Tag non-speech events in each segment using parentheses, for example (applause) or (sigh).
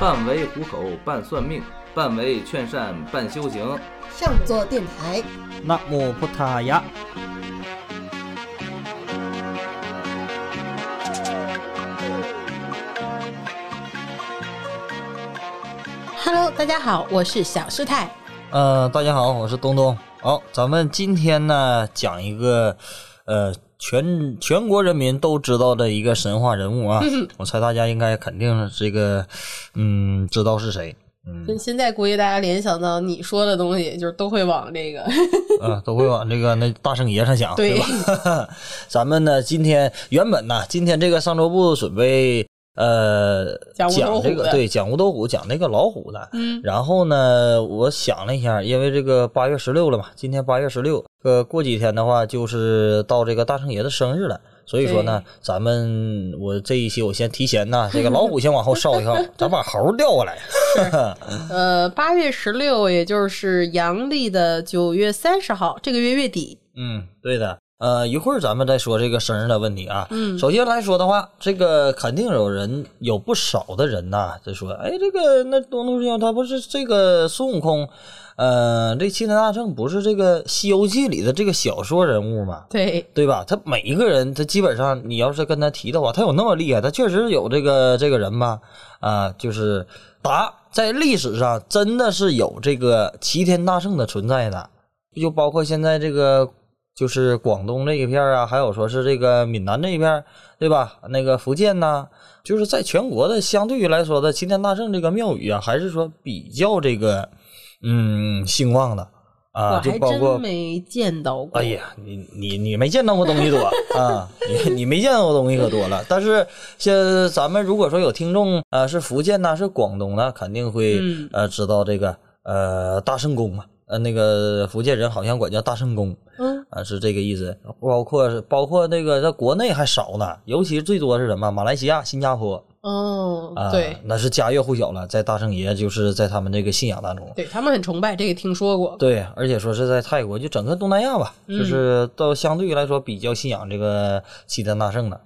半为糊口，半算命，半为劝善，半修行。上座电台，那么不塔呀。Hello，大家好，我是小师太。呃，大家好，我是东东。好，咱们今天呢讲一个呃全全国人民都知道的一个神话人物啊。(laughs) 我猜大家应该肯定是这个嗯知道是谁。嗯现在估计大家联想到你说的东西，就是都会往这个 (laughs) 啊，都会往这个那大圣爷上想，对对吧？(laughs) 咱们呢今天原本呢今天这个上周部准备。呃，讲这个对，讲无头虎，讲那个老虎的。嗯然后呢，我想了一下，因为这个八月十六了嘛，今天八月十六，呃，过几天的话就是到这个大圣爷的生日了，所以说呢，咱们我这一期我先提前呢，这个 (laughs) 老虎先往后稍一稍，咱把猴调过来。呃八月十六，也就是阳历的九月三十号，这个月月底。嗯，对的。呃，一会儿咱们再说这个生日的问题啊。嗯首先来说的话，这个肯定有人有不少的人呐，就说，哎，这个那东东兄他不是这个孙悟空，呃，这齐天大圣不是这个《西游记》里的这个小说人物吗？对，对吧？他每一个人，他基本上你要是跟他提的话，他有那么厉害，他确实有这个这个人吧？啊、就是答在历史上真的是有这个齐天大圣的存在的，就包括现在这个就是广东这一片啊，还有说是这个闽南这一片，对吧？那个福建呐、就是在全国的相对于来说的齐天大圣这个庙宇啊，还是说比较这个嗯兴旺的啊，就包括真没见到过。哎呀，你你你没见到过东西多啊，你你没见到过东西可多了。但是像咱们如果说有听众呃是福建呐、是广东的，肯定会、嗯呃知道这个呃大圣宫嘛，呃那个福建人好像管叫大圣宫嗯，啊，是这个意思。包括是包括那个在国内还少呢，尤其最多是什么马来西亚、新加坡哦，啊，对，那是家喻户晓了，在大圣爷就是在他们这个信仰当中。对他们很崇拜，这个听说过。对，而且说是在泰国，就整个东南亚吧，嗯就是都相对于来说比较信仰这个齐天大圣的。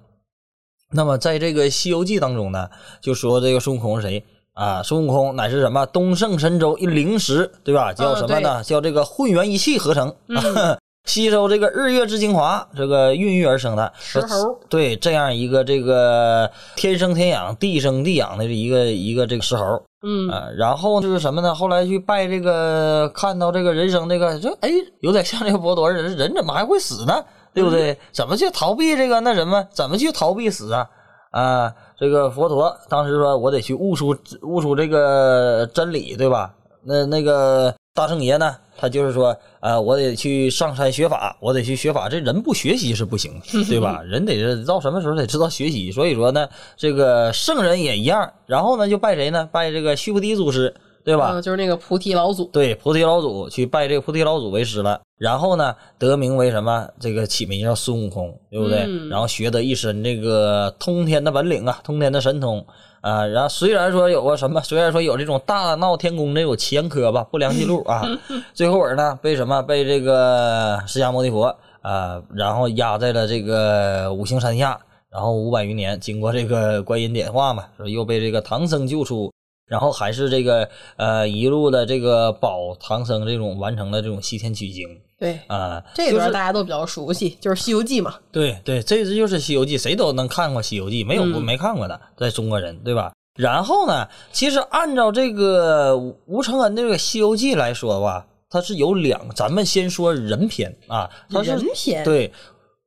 那么在这个《西游记》当中呢，就说这个孙悟空是谁啊？孙悟空乃是什么东胜神州一灵石，对吧？叫什么呢？叫这个混元一气合成，嗯 (laughs) 吸收这个日月之精华，这个孕育而生的石猴对，这样一个这个天生天养、地生地养的一个一个这个石猴。嗯，啊，然后就是什么呢？后来去拜这个，看到这个人生这个，这哎，有点像这个佛陀，人人怎么还会死呢？对不对？怎么去逃避这个那什么？怎么去逃避死啊？啊，这个佛陀当时说，我得去悟出悟出这个真理，对吧？那那个大圣爷呢，他就是说，啊，我得去上山学法，我得去学法。这人不学习是不行，对吧？(laughs) 人得是到什么时候得知道学习。所以说呢，这个圣人也一样。然后呢，就拜谁呢？拜这个须菩提祖师，对吧？嗯就是那个菩提老祖。对，菩提老祖去拜这个菩提老祖为师了，然后呢，得名为什么？这个起名叫孙悟空，对不对？嗯然后学得一身这个通天的本领啊，通天的神通啊。然后虽然说有个什么，虽然说有这种大闹天宫这种前科吧，不良记录啊，(laughs) 最后尾呢被什么？被这个释迦牟尼佛啊，然后压在了这个五行山下。然后五百余年，经过这个观音点化嘛，说又被这个唐僧救出，然后还是这个呃一路的这个保唐僧这种完成了这种西天取经对，啊、这段就是大家都比较熟悉，就是《西游记》嘛。对对，这这就是《西游记》，谁都能看过《西游记》，没有不嗯没看过的，在中国人对吧？然后呢，其实按照这个吴吴承恩这个《西游记》来说吧，它是有两，咱们先说人篇啊，它是人篇对。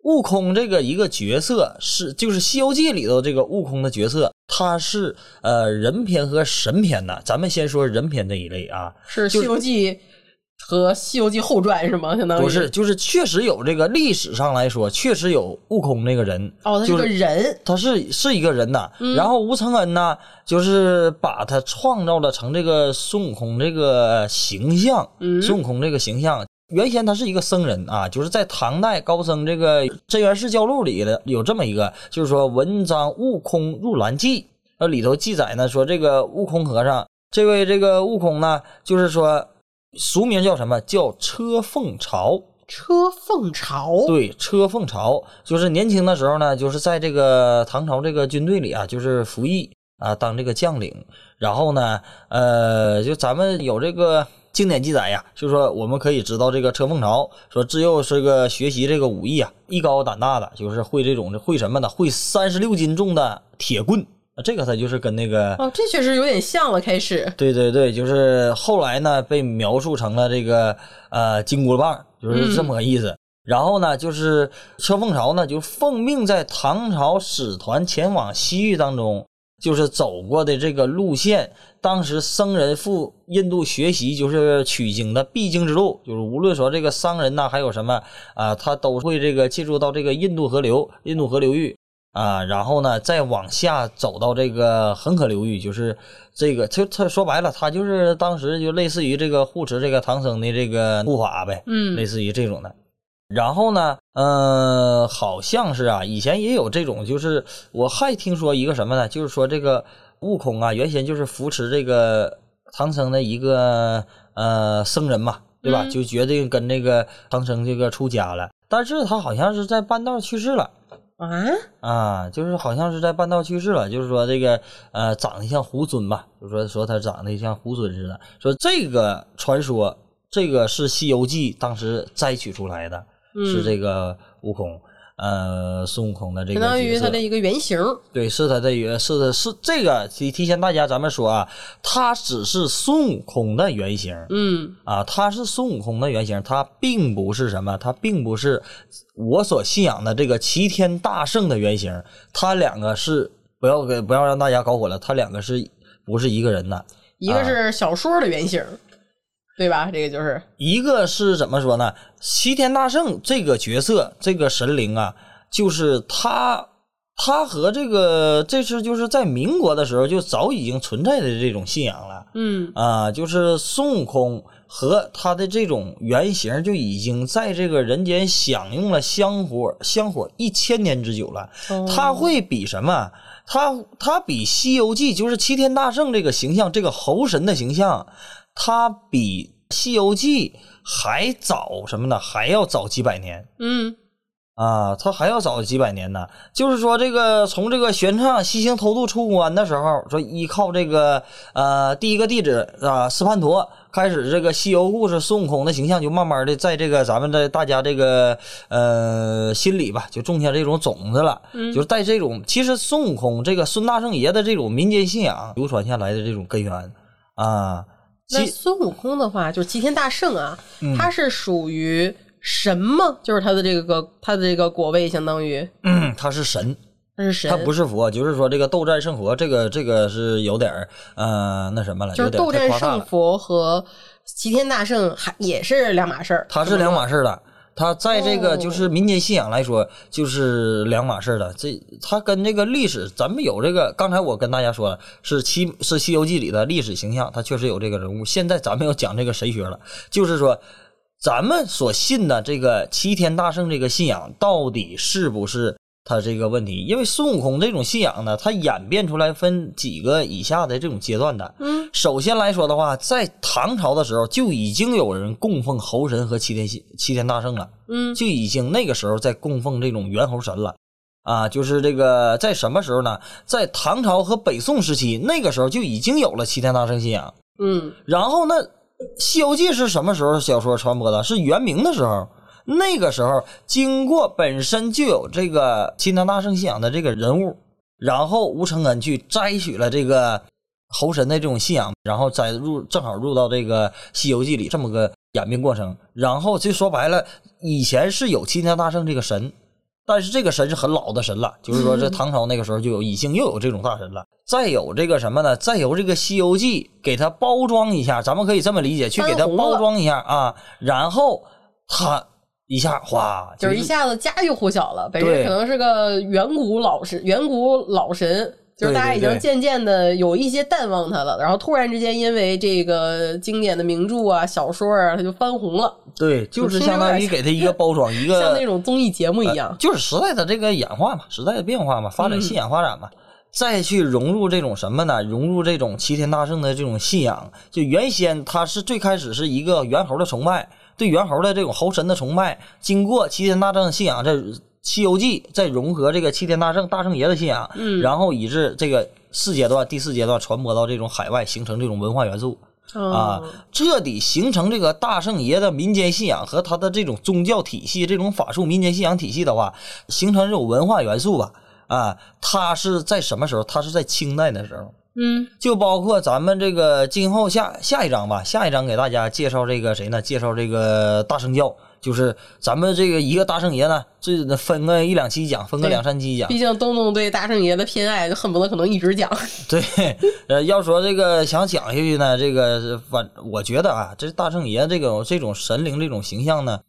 悟空这个一个角色是，就是《西游记》里头这个悟空的角色，他是呃人篇和神篇的。咱们先说人篇这一类啊，是《西游记》和《西游记后传》是吗？相当于不是，就是确实有这个历史上来说，确实有悟空这个人，哦，他是个人。他是是一个人呐。然后吴承恩呢，就是把他创造了成这个孙悟空这个形象，嗯孙悟空这个形象。原先他是一个僧人啊，就是在唐代高僧这个《真元释教录》里的有这么一个，就是说文章悟空入兰记，那里头记载呢说这个悟空和尚，这位这个悟空呢，就是说俗名叫什么？叫车凤朝。车凤朝，对，车凤朝就是年轻的时候呢，就是在这个唐朝这个军队里啊，就是服役啊当这个将领。然后呢，呃，就咱们有这个经典记载呀，就说我们可以知道这个车凤朝说自幼是个学习这个武艺啊，艺高胆大的，就是会这种会什么呢？会三十六斤重的铁棍。这个他就是跟那个哦，这确实有点像了。开始，对对对，就是后来呢被描述成了这个呃金箍棒，就是这么个意思。然后呢，就是车凤朝呢就奉命在唐朝使团前往西域当中，就是走过的这个路线。当时僧人赴印度学习，就是取经的必经之路，就是无论说这个商人呐，还有什么啊，他都会这个进入到这个印度河流、印度河流域。啊，然后呢，再往下走到这个恒河流域，就是这个，他他说白了，他就是当时就类似于这个护持这个唐僧的这个护法呗，嗯，类似于这种的。然后呢，嗯，好像是啊，以前也有这种，就是我还听说一个什么呢？就是说这个悟空啊，原先就是扶持这个唐僧的一个呃僧人嘛，对吧？就决定跟这个唐僧这个出家了，但是他好像是在半道去世了。啊啊，就是好像是在半道去世了，就是说这个呃，长得像猢狲吧，就说说他长得像猢狲似的。说这个传说，这个是《西游记》当时摘取出来的，是这个悟空。呃，孙悟空的这个相当于他的一个原型，对，是他的原，是的，是这个提提前大家咱们说啊，他只是孙悟空的原型，嗯，啊，他是孙悟空的原型，他并不是什么，他并不是我所信仰的这个齐天大圣的原型，他两个是不要给不要让大家搞混了，他两个是不是一个人的？一个是小说的原型。对吧？这个就是一个是怎么说呢？齐天大圣这个角色，这个神灵啊，就是他，他和这个这是就是在民国的时候就早已经存在的这种信仰了。嗯啊，就是孙悟空和他的这种原型就已经在这个人间享用了香火香火一千年之久了。他会比什么？他他比《西游记》就是齐天大圣这个形象，这个猴神的形象。它比《西游记》还早什么呢？还要早几百年。嗯，啊，它还要早几百年呢。就是说，这个从这个玄奘西行偷渡出关的时候，说依靠这个呃第一个弟子啊斯潘陀开始这个西游故事，孙悟空的形象就慢慢的在这个咱们的大家这个呃心里吧，就种下这种种子了。嗯，就是在这种其实孙悟空这个孙大圣爷的这种民间信仰流传下来的这种根源啊。那孙悟空的话，就是齐天大圣啊，他是属于神吗？就是他的这个他的这个果位，相当于，嗯，他是神，他是神，他不是佛，就是说这个斗战胜佛，这个这个是有点儿呃那什么了，就是斗战胜佛和齐天大圣还也是两码事儿，他是两码事儿的。他在这个就是民间信仰来说，就是两码事了。这他跟这个历史，咱们有这个。刚才我跟大家说了，是西是《西游记》里的历史形象，他确实有这个人物。现在咱们要讲这个神学了，就是说，咱们所信的这个齐天大圣这个信仰，到底是不是？他这个问题，因为孙悟空这种信仰呢，它演变出来分几个以下的这种阶段的。嗯，首先来说的话，在唐朝的时候就已经有人供奉猴神和齐天齐天大圣了。嗯，就已经那个时候在供奉这种猿猴神了。啊，就是这个在什么时候呢？在唐朝和北宋时期，那个时候就已经有了齐天大圣信仰。嗯，然后呢，《西游记》是什么时候小说传播的？是元明的时候。那个时候，经过本身就有这个齐天大圣信仰的这个人物，然后吴承恩去摘取了这个猴神的这种信仰，然后摘入正好入到这个《西游记》里这么个演变过程。然后就说白了，以前是有齐天大圣这个神，但是这个神是很老的神了，就是说这唐朝那个时候就有，已经又有这种大神了。再有这个什么呢？再由这个《西游记》给它包装一下，咱们可以这么理解，去给它包装一下啊，然后他。一下哗，就是一下子家喻户晓了。本身可能是个远古老神，远古老神，就是大家已经渐渐的有一些淡忘他了。然后突然之间，因为这个经典的名著啊、小说啊，他就翻红了。对，就是相当于给他一个包装，(laughs) 一个像那种综艺节目一样。就是时代的这个演化嘛，时代的变化嘛，发展信仰发展嘛，再去融入这种什么呢？融入这种齐天大圣的这种信仰。就原先他是最开始是一个猿猴的崇拜。对猿猴的这种猴神的崇拜，经过齐天大圣信仰，在《西游记》再融合这个齐天大圣大圣爷的信仰，嗯，然后以致这个四阶段，第四阶段传播到这种海外，形成这种文化元素啊哦，彻底形成这个大圣爷的民间信仰和他的这种宗教体系、这种法术民间信仰体系的话，形成这种文化元素吧。啊，他是在什么时候？他是在清代的时候。嗯就包括咱们这个今后下下一章吧，下一章给大家介绍这个谁呢？介绍这个大圣教，就是咱们这个一个大圣爷呢，这分个一两期讲，分个两三期讲毕。竟东东对大圣爷的偏爱，就恨不得可能一直讲。(laughs) 对，呃，要说这个想讲下去呢，这个反我觉得啊，这大圣爷这个这种神灵这种形象呢，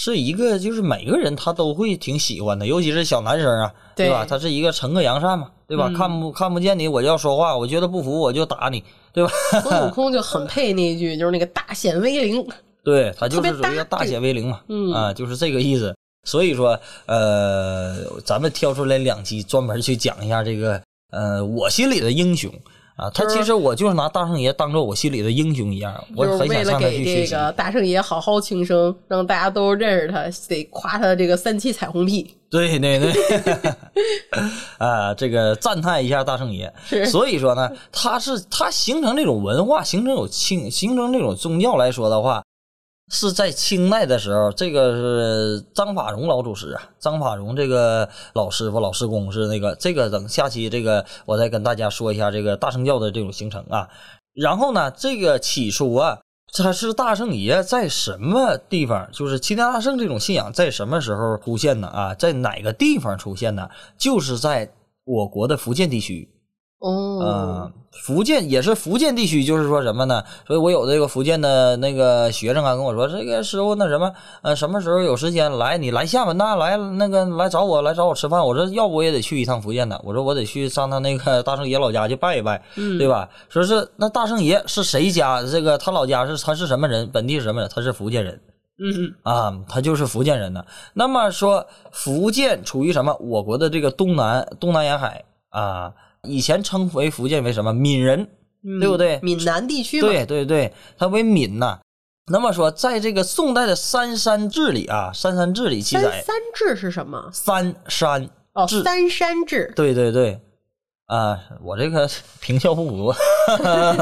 是一个就是每个人他都会挺喜欢的，尤其是小男生啊，对吧？他是一个惩恶扬善嘛，对吧？嗯看不看不见你我就要说话，我觉得不服我就打你，对吧？孙悟空就很配那一句，就是那个大显威灵。(laughs) 对他就是属于大大显威灵嘛，嗯啊，就是这个意思。所以说，呃，咱们挑出来两期专门去讲一下这个，呃，我心里的英雄啊。他其实我就是拿大圣爷当做我心里的英雄一样，我很想上去学习。这个大圣爷好好庆生，让大家都认识他，得夸他这个三七彩虹屁。对对对，(laughs) 啊，这个赞叹一下大圣爷。是所以说呢，他是他形成这种文化，形成有清，形成这种宗教来说的话，是在清代的时候，这个是张法荣老祖师啊，张法荣这个老师傅、老师公是那个这个等下期这个我再跟大家说一下这个大圣教的这种形成啊。然后呢，这个起初啊，他是大圣爷在什么地方？就是齐天大圣这种信仰在什么时候出现呢？啊，在哪个地方出现呢？就是在我国的福建地区。哦嗯，，福建也是福建地区，就是说什么呢？所以我有这个福建的那个学生啊，跟我说，这个师傅那什么，呃，什么时候有时间来？你来厦门呐，来那个来找我，来找我吃饭。我说，要不我也得去一趟福建呢。我说，我得去上他那个大圣爷老家去拜一拜，嗯对吧？说是那大圣爷是谁家？这个他老家是他是什么人？本地是什么人？他是福建人。嗯啊，他就是福建人呢。那么说，福建处于什么？我国的这个东南东南沿海啊，以前称为福建为什么？闽人，嗯，对不对闽南地区，对对对，它为闽呐。那么说，在这个宋代的《三山志》里啊，《三山志》里记载三志是什么？三山，哦，三山志。对对对，啊，我这个平翘不足。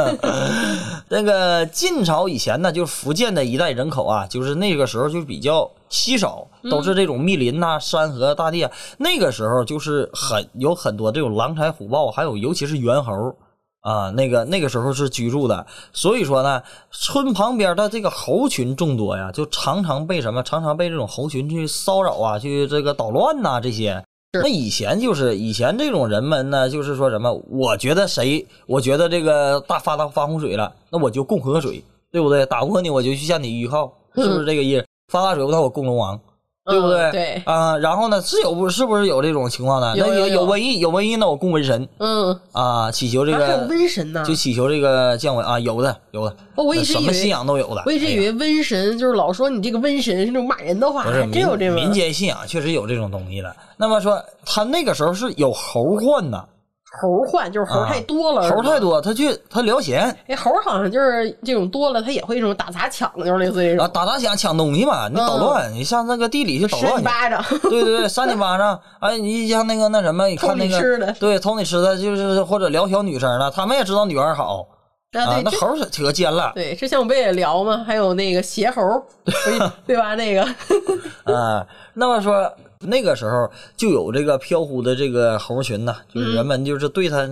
(laughs) 那个晋朝以前呢，就是福建的一带人口啊，就是那个时候就比较稀少，都是这种密林呐、山河大地啊。那个时候就是很有很多这种狼豺虎豹，还有尤其是猿猴。啊，那个那个时候是居住的，所以说呢，村旁边的这个猴群众多呀，就常常被什么，常常被这种猴群去骚扰啊，去这个捣乱呐、这些。是那以前就是以前这种人们呢，就是说什么，我觉得谁，我觉得这个大发大发洪水了，那我就供河水，对不对？打不过你，我就去向你依靠，是不是这个意思？发大水，那我供龙王，对不对？嗯对啊、然后呢，是有不是不是有这种情况呢？那有有瘟疫，有瘟疫，那我供瘟神嗯，啊，祈求这啊还有个瘟神呢。就祈求这个降瘟啊，有的有的，哦我一直什么以为信仰都有的。我一直以为瘟神就是老说你这个瘟神是那种骂人的话，不是还真有这个民民间信仰确实有这种东西的。那么说，他那个时候是有猴患呐，猴换，就是猴啊太多了，猴太。多，他去他聊闲哎，猴好像就是这种多了，他也会这种打砸抢，就是类似于这啊，打砸抢抢东西嘛，你捣乱，你上那个地里去捣乱去。你巴掌。对对对，扇你巴掌，哎，你像那个那什么，你看那个吃的对，偷你吃的，就是或者聊小女生了，他们也知道女儿好啊，那猴儿可尖了对，之前我们不也聊吗？还有那个邪猴，(laughs) 对吧？那个，啊。那么说那个时候就有这个飘忽的这个猴群呐，就是人们就是对他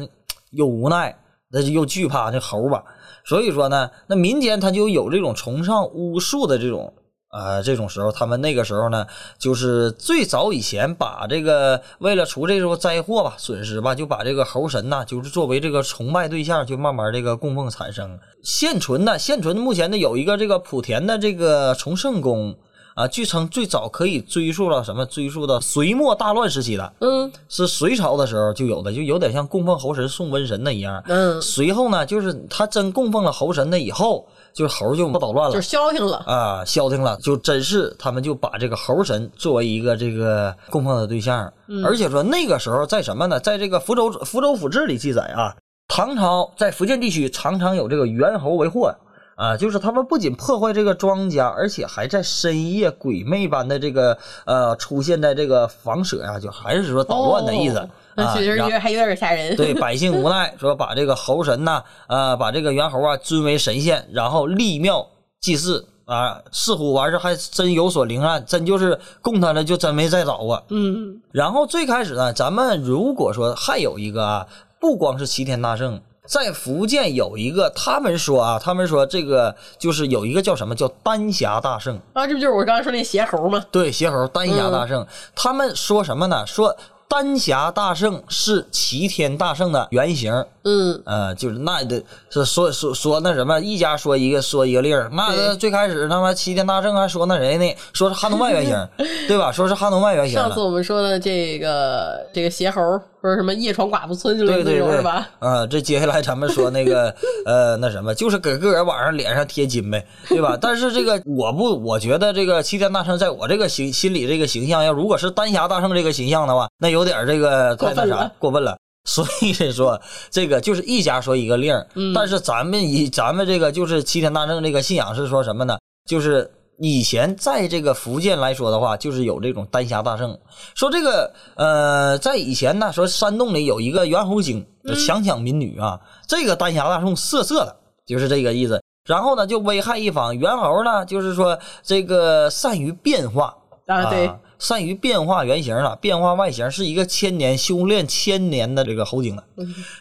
又无奈，那就又惧怕那猴吧。所以说呢，那民间他就有这种崇尚巫术的这种。呃，这种时候，他们那个时候呢，就是最早以前把这个为了除这种灾祸吧、损失吧，就把这个猴神呐，就是作为这个崇拜对象，就慢慢这个供奉产生。现存的现存目前呢有一个这个莆田的这个崇圣宫啊，据称最早可以追溯到什么？追溯到隋末大乱时期的，嗯是隋朝的时候就有的，就有点像供奉猴神送瘟神那一样。嗯，随后呢，就是他真供奉了猴神的以后，就猴就不捣乱了就是。消停了。啊，消停了，就真是他们就把这个猴神作为一个这个供奉的对象，而且说那个时候在什么呢？在这个福州福州府志里记载啊，唐朝在福建地区常常有这个猿猴为祸啊，就是他们不仅破坏这个庄稼，而且还在深夜鬼魅般的这个呃出现在这个房舍呀、就还是说捣乱的意思。哦啊确实还有点吓人。对百姓无奈，说把这个猴神呐，呃，把这个猿猴啊尊为神仙，然后立庙祭祀啊，似乎完事还真有所灵验，真就是供他了，就真没再找过。嗯，然后最开始呢，咱们如果说还有一个啊，不光是齐天大圣，在福建有一个，他们说啊，他们说这个就是有一个叫什么叫丹霞大圣，啊，这不就是我刚才说那邪猴吗？对，邪猴丹霞大圣，他们说什么呢？说丹霞大圣是齐天大圣的原型。嗯，呃，就是那的是说说说那什么，一家说一个说一个令儿，那最开始他妈齐天大圣还说那谁呢？说是哈努曼原型，(laughs) 对吧？说是哈努曼原型上次。我们说的这个这个邪猴，说什么夜闯寡妇村就类似对对对，这种是吧？啊、这接下来咱们说那个呃，那什么，就是给个人往上脸上贴金呗，对吧？但是这个我不，我觉得这个齐天大圣在我这个形心里这个形象，要如果是丹霞大圣这个形象的话，那有点这个太那啥过分了。所以说，这个就是一家说一个令儿，嗯但是咱们以咱们这个就是齐天大圣这个信仰是说什么呢？就是以前在这个福建来说的话，就是有这种丹霞大圣。说这个呃，在以前呢，说山洞里有一个猿猴精，强抢民女啊，这个丹霞大圣色色的，就是这个意思。然后呢，就危害一方。猿猴呢，就是说这个善于变化啊，对，善于变化原形了，变化外形，是一个千年修炼千年的这个猴精了。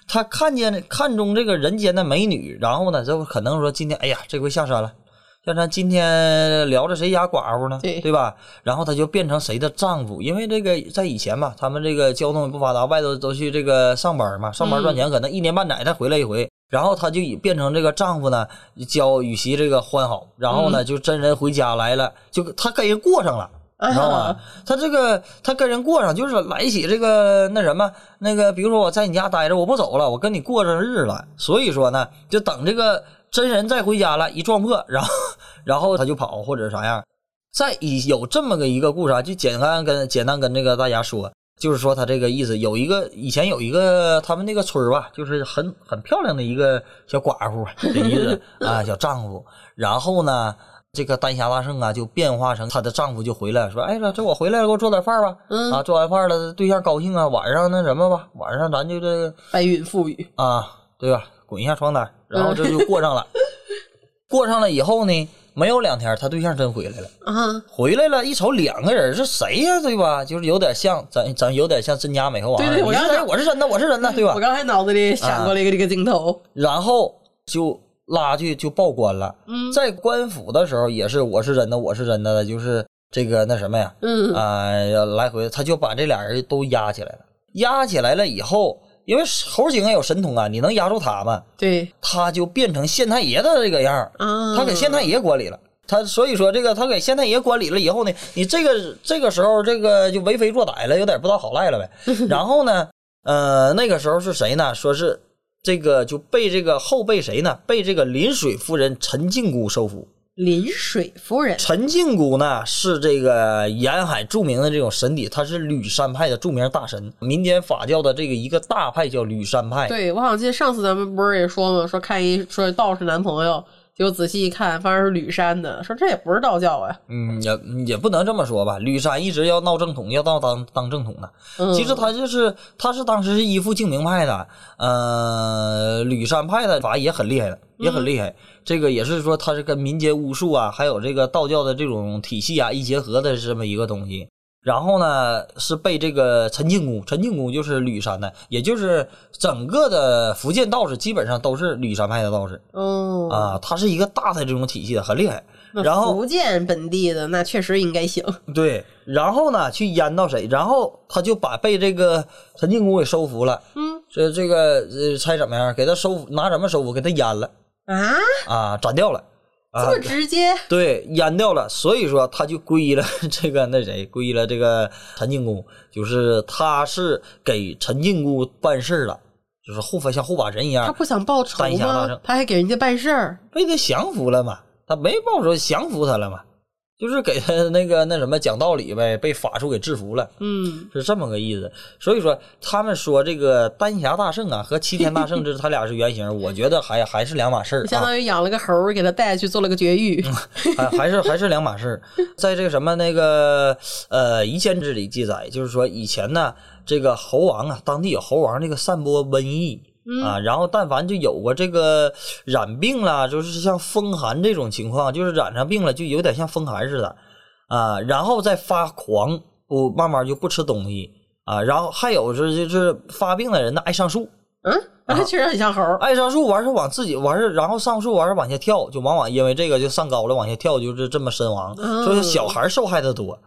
他看见看中这个人间的美女，然后呢，就可能说今天，哎呀，这回下山了。下山今天聊着谁家寡妇呢？对吧？然后他就变成谁的丈夫？因为这个在以前嘛，他们这个交通也不发达，外头都去这个上班嘛，上班赚钱，可能一年半载才回来一回。然后他就以变成这个丈夫呢，教与其这个欢好，然后呢，就真人回家来了，就他跟人过上了。你知道吗？他这个他跟人过上，就是来一起这个那什么那个，比如说我在你家待着，我不走了，我跟你过上日了。所以说呢，就等这个真人再回家了，一撞破，然后然后他就跑或者啥样。再以有这么个一个故事啊，就简单跟简单跟这个大家说，就是说他这个意思，有一个以前有一个他们那个村儿吧，就是很很漂亮的一个小寡妇的意思 (laughs) 啊，小丈夫。然后呢，这个丹霞大圣啊，就变化成她的丈夫就回来说：“哎呀，这我回来了，给我做点饭吧。嗯啊，做完饭了，对象高兴啊，晚上那什么吧，晚上咱就这个白云覆雨，啊，对吧？滚一下床单，然后这就过上了。(laughs) 过上了以后呢，没有两天，他对象真回来了。啊，回来了，一瞅两个人是谁呀、对吧？就是有点像咱咱有点像真假美猴王。对对我刚才？我是真的，我是真的，对吧我？刚才脑子里想过了一个这个镜头，然后就拉去就报官了。嗯在官府的时候也是我是真的，我是真的的，就是这个那什么呀，嗯啊、来回他就把这俩人都压起来了。压起来了以后，因为猴精有神通啊，你能压住他吗？对他就变成县太爷的这个样儿啊，他给县太爷管理了。他所以说这个他给县太爷管理了以后呢，你这个这个时候这个就为非作歹了，有点不知道好赖了呗。(laughs) 然后呢，呃，那个时候是谁呢？说是这个就被这个后被谁呢？被这个临水夫人陈靖姑收服。临水夫人，陈靖姑呢是这个沿海著名的这种神邸，她是吕山派的著名大神，民间法教的这个一个大派叫吕山派。对我好像记得上次咱们不是也说吗？说看一说道士男朋友，结果仔细一看，发现是吕山的，说这也不是道教啊。嗯，也也不能这么说吧。吕山一直要闹正统，要闹当当正统的。嗯其实他就是他是当时是依附净明派的，呃，吕山派的法也很厉害的，也很厉害。这个也是说他是跟民间巫术啊，还有这个道教的这种体系啊一结合的这么一个东西。然后呢，是被这个陈靖姑，陈靖姑就是吕山的，也就是整个的福建道士基本上都是吕山派的道士哦，啊，他是一个大的这种体系的，很厉害。然后福建本地的那确实应该行。(laughs) 对，然后呢，去淹到谁？然后他就把被这个陈靖姑给收服了。嗯这这个呃，猜怎么样？给他收服，拿什么收服？给他淹了啊，啊，斩掉了啊这么。直接？对，淹掉了，所以说他就归依了 (laughs) 这个那谁，归依了这个陈靖姑，就是他是给陈靖姑办事儿了，就是护法像护法神一样，他不想报仇？吗他还给人家办事儿。被他降服了嘛，他没报仇，降服他了嘛，就是给他那个那什么讲道理呗，被法术给制服了，嗯，是这么个意思。所以说，他们说这个丹霞大圣啊和齐天大圣，这他俩是原型，我觉得还还是两码事儿、啊。相当于养了个猴儿，给他带去做了个绝育。还还是还是两码事儿。在这个什么那个呃《夷坚志》里记载，就是说以前呢，这个猴王啊，当地有猴王这个散播瘟疫。啊，然后但凡就有过这个染病了，就是像风寒这种情况，就是染上病了，就有点像风寒似的啊，然后再发狂，不慢慢就不吃东西啊，然后还有是就是发病的人呢爱上树，嗯，那确实很像猴儿。爱上树完事往自己完事，然后上树完事往下跳，就往往因为这个就上高了往下跳，就是这么身亡，所以小孩受害的多。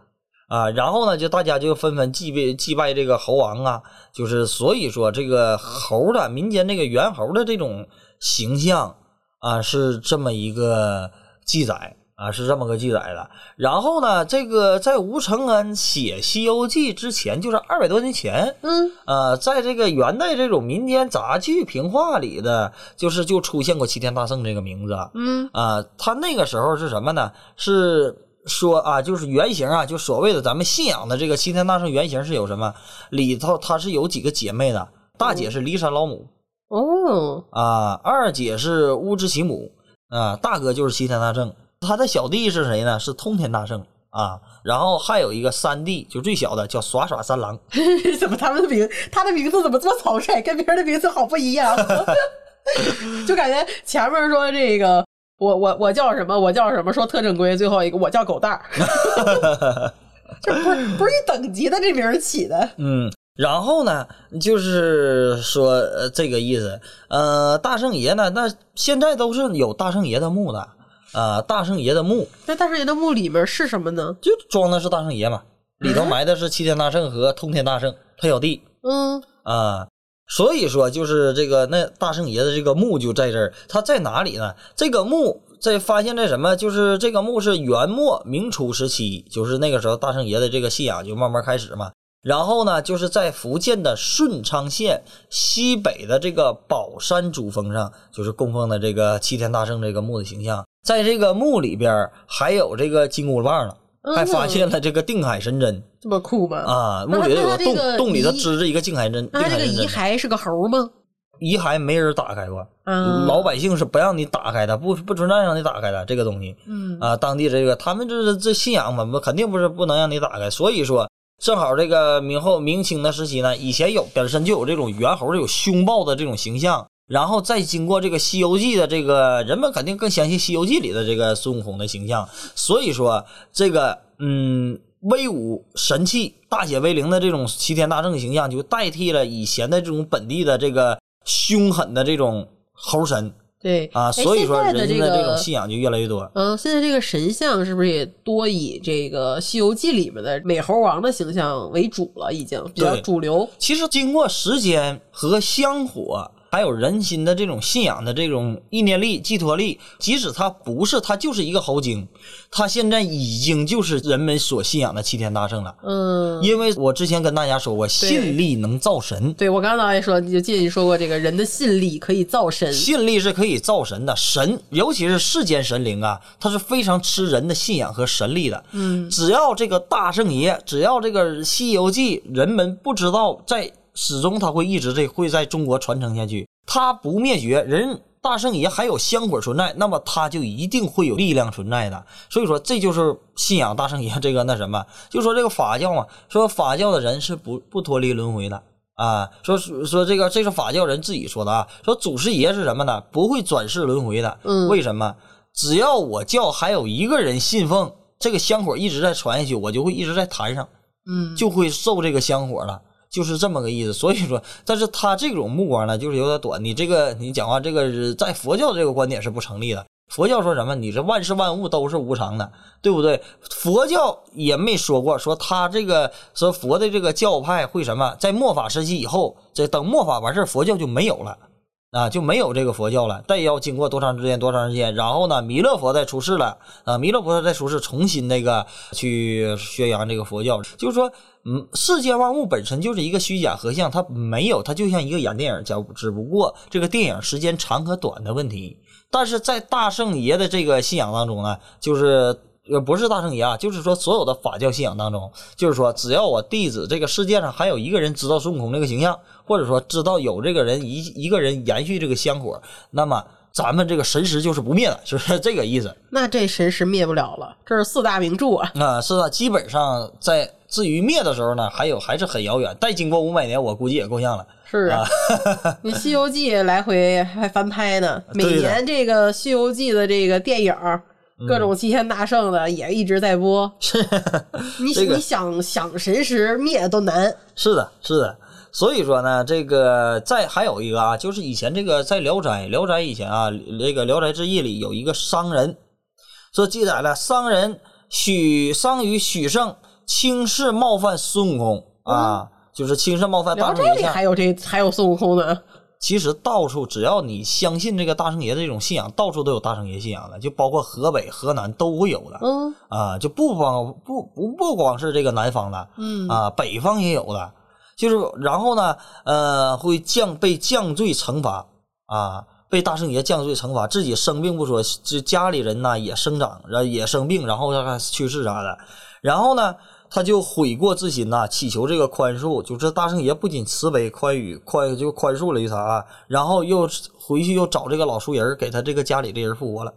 啊，然后呢，就大家就纷纷祭拜祭拜这个猴王啊，就是所以说这个猴的民间这个猿猴的这种形象啊，是这么一个记载啊，是这么个记载的。然后呢，这个在吴承恩写《西游记》之前，就是二百多年前，嗯，呃，在这个元代这种民间杂剧评话里的，就是就出现过齐天大圣这个名字，嗯，啊，他那个时候是什么呢？是。说啊，就是原型啊，就所谓的咱们信仰的这个齐天大圣原型是有什么？里头他是有几个姐妹的，大姐是骊山老母，哦，啊，二姐是乌之其母，啊，大哥就是齐天大圣，他的小弟是谁呢？是通天大圣啊，然后还有一个三弟，就最小的叫耍耍三郎，(laughs) 怎么他们的名他的名字怎么这么草率，跟别人的名字好不一样？(laughs) 就感觉前面说这个。我我我叫什么？我叫什么？说特正规，最后一个我叫狗蛋儿，(laughs) 这不是不是一等级的这名起的。嗯，然后呢，就是说呃这个意思。呃，大圣爷呢，那现在都是有大圣爷的墓的啊，大圣爷的墓。那大圣爷的墓里面是什么呢？就装的是大圣爷嘛，里头埋的是齐天大圣和通天大圣，他小弟。嗯啊。所以说，就是这个那大圣爷的这个墓就在这儿，他在哪里呢？这个墓在发现在什么？就是这个墓是元末明初时期，就是那个时候大圣爷的这个信仰就慢慢开始嘛。然后呢，就是在福建的顺昌县西北的这个宝山主峰上，就是供奉的这个齐天大圣这个墓的形象。在这个墓里边还有这个金箍棒呢。还发现了这个定海神针，这么酷吗？啊，墓里头有个洞，洞里头支着一个定海针。那这个遗骸是个猴吗？遗骸没人打开过，老百姓是不让你打开的，不不存在让你打开的这个东西。嗯啊，当地这个他们这是这信仰嘛，不肯定不是不能让你打开。所以说，正好这个明后明清的时期呢，以前有本身就有这种猿猴有凶暴的这种形象。然后再经过这个《西游记》的这个人们肯定更相信《西游记》里的这个孙悟空的形象，所以说这个嗯威武神气、大显威灵的这种齐天大圣形象，就代替了以前的这种本地的这个凶狠的这种猴神。对啊，所以说人的这种信仰就越来越多。嗯，现在这个神像是不是也多以这个《西游记》里面的美猴王的形象为主了？已经比较主流。其实经过时间和香火。还有人心的这种信仰的这种意念力、寄托力，即使他不是，他就是一个猴精，他现在已经就是人们所信仰的齐天大圣了。嗯，因为我之前跟大家说过，信力能造神。对我刚才也说，就记得你说过，这个人的信力可以造神，信力是可以造神的。神，尤其是世间神灵啊，他是非常吃人的信仰和神力的。嗯，只要这个大圣爷，只要这个《西游记》，人们不知道在。始终他会一直这会在中国传承下去，他不灭绝，人大圣爷还有香火存在，那么他就一定会有力量存在的。所以说，这就是信仰大圣爷这个那什么，就说这个法教嘛，说法教的人是不不脱离轮回的啊。说说这个这是法教人自己说的啊。说祖师爷是什么呢？不会转世轮回的。嗯，为什么？只要我教还有一个人信奉，这个香火一直在传下去，我就会一直在坛上，嗯，就会受这个香火了。就是这么个意思，所以说，但是他这种目光呢，就是有点短。你这个，你讲话这个，在佛教这个观点是不成立的。佛教说什么？你这万事万物都是无常的，对不对？佛教也没说过，说他这个说佛的这个教派会什么？在末法时期以后，这等末法完事佛教就没有了啊，就没有这个佛教了。但要经过多长时间？多长时间？然后呢，弥勒佛再出世了啊，弥勒佛再出世，重新那个去宣扬这个佛教，就是说。嗯，世间万物本身就是一个虚假合相，它没有，它就像一个演电影，只只不过这个电影时间长和短的问题。但是在大圣爷的这个信仰当中呢，就是呃，不是大圣爷啊，就是说所有的法教信仰当中，就是说只要我弟子这个世界上还有一个人知道孙悟空这个形象，或者说知道有这个人一一个人延续这个香火，那么咱们这个神识就是不灭的，就是这个意思。那这神识灭不了了，这是四大名著啊。啊，是啊，基本上在至于灭的时候呢，还有还是很遥远，再经过五百年，我估计也够呛了。是啊，你《西游记》来回还翻拍呢，每年这个《西游记》的这个电影。各种齐天大圣的也一直在播，是，你你想想神识灭都难。是的，是的。所以说呢，这个在还有一个啊，就是以前这个在《聊斋》《聊斋》以前啊，这个《聊斋志异》里有一个商人，说记载了商人许商于许胜轻视冒犯孙悟空啊，就是轻视冒犯大圣爷。里还有这还有孙悟空呢。其实到处只要你相信这个大圣爷的这种信仰，到处都有大圣爷信仰的，就包括河北、河南都会有的。嗯啊，就不光不不不光是这个南方的，嗯啊，北方也有的。就是然后呢，呃，会降被降罪惩罚啊，被大圣爷降罪惩罚，自己生病不说，这家里人呢也生长，也生病，然后他去世啥的。然后呢？他就悔过自新呐，祈求这个宽恕。就这大圣爷不仅慈悲宽裕，宽就宽恕了一他，然后又回去又找这个老熟人，给他这个家里的人复活了。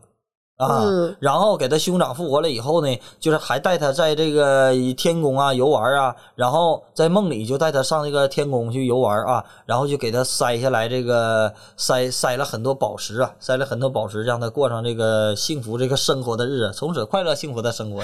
啊，然后给他兄长复活了以后呢，就是还带他在这个天宫啊游玩啊，然后在梦里就带他上这个天宫去游玩啊，然后就给他塞下来这个塞塞了很多宝石啊，塞了很多宝石，让他过上这个幸福这个生活的日子，从此快乐幸福的生活。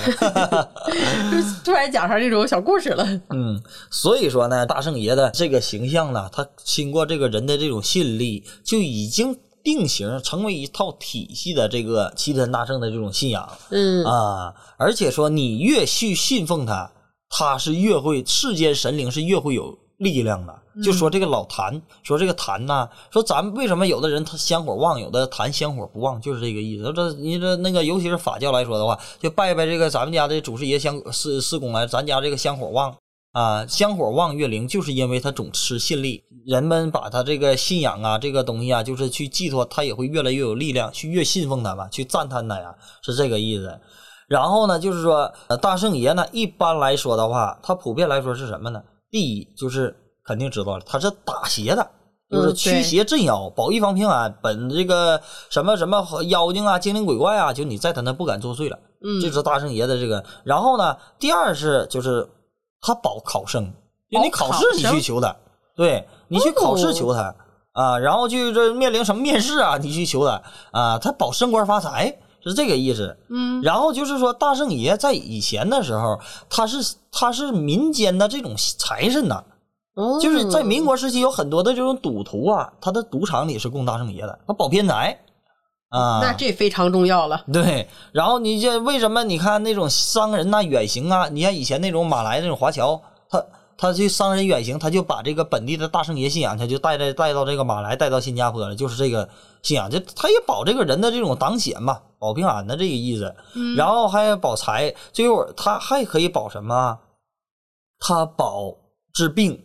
(laughs) 突然讲上这种小故事了。嗯，所以说呢，大圣爷的这个形象呢，他经过这个人的这种吸引力，就已经。定型成为一套体系的这个齐天大圣的这种信仰，嗯啊，而且说你越去信奉他，他是越会世间神灵是越会有力量的。就说这个老谭，说这个坛呐，说咱们为什么有的人他香火旺，有的谭香火不旺，就是这个意思。这你这那个，尤其是法教来说的话，就拜拜这个咱们家的祖师爷香师师公来，咱家这个香火旺。啊，香火旺月灵，就是因为他总吃信力，人们把他这个信仰啊，这个东西啊，就是去寄托，他也会越来越有力量，去越信奉他吧，去赞叹他呀，是这个意思。然后呢，就是说大圣爷呢，一般来说的话，他普遍来说是什么呢？第一就是肯定知道了，他是打邪的，就是驱邪镇妖，保一方平安，本这个什么什么妖精啊、精灵鬼怪啊，就你在他那不敢作祟了。嗯，这是大圣爷的这个。然后呢，第二是就是。他保考生，因为你考试你去求他，对你去考试求他啊，然后就这面临什么面试啊，你去求他啊，他保升官发财是这个意思。嗯，然后就是说大圣爷在以前的时候，他是他是民间的这种财神呐，就是在民国时期有很多的这种赌徒啊，他的赌场里是供大圣爷的，他保偏财。啊，那这非常重要了。对，然后你这为什么？你看那种商人呐，远行啊，你像以前那种马来那种华侨，他他去商人远行，他就把这个本地的大圣爷信仰，他就带着带到这个马来，带到新加坡了，就是这个信仰，就他也保这个人的这种挡险嘛，保平安的这个意思。然后还保财，最后他还可以保什么？他保治病，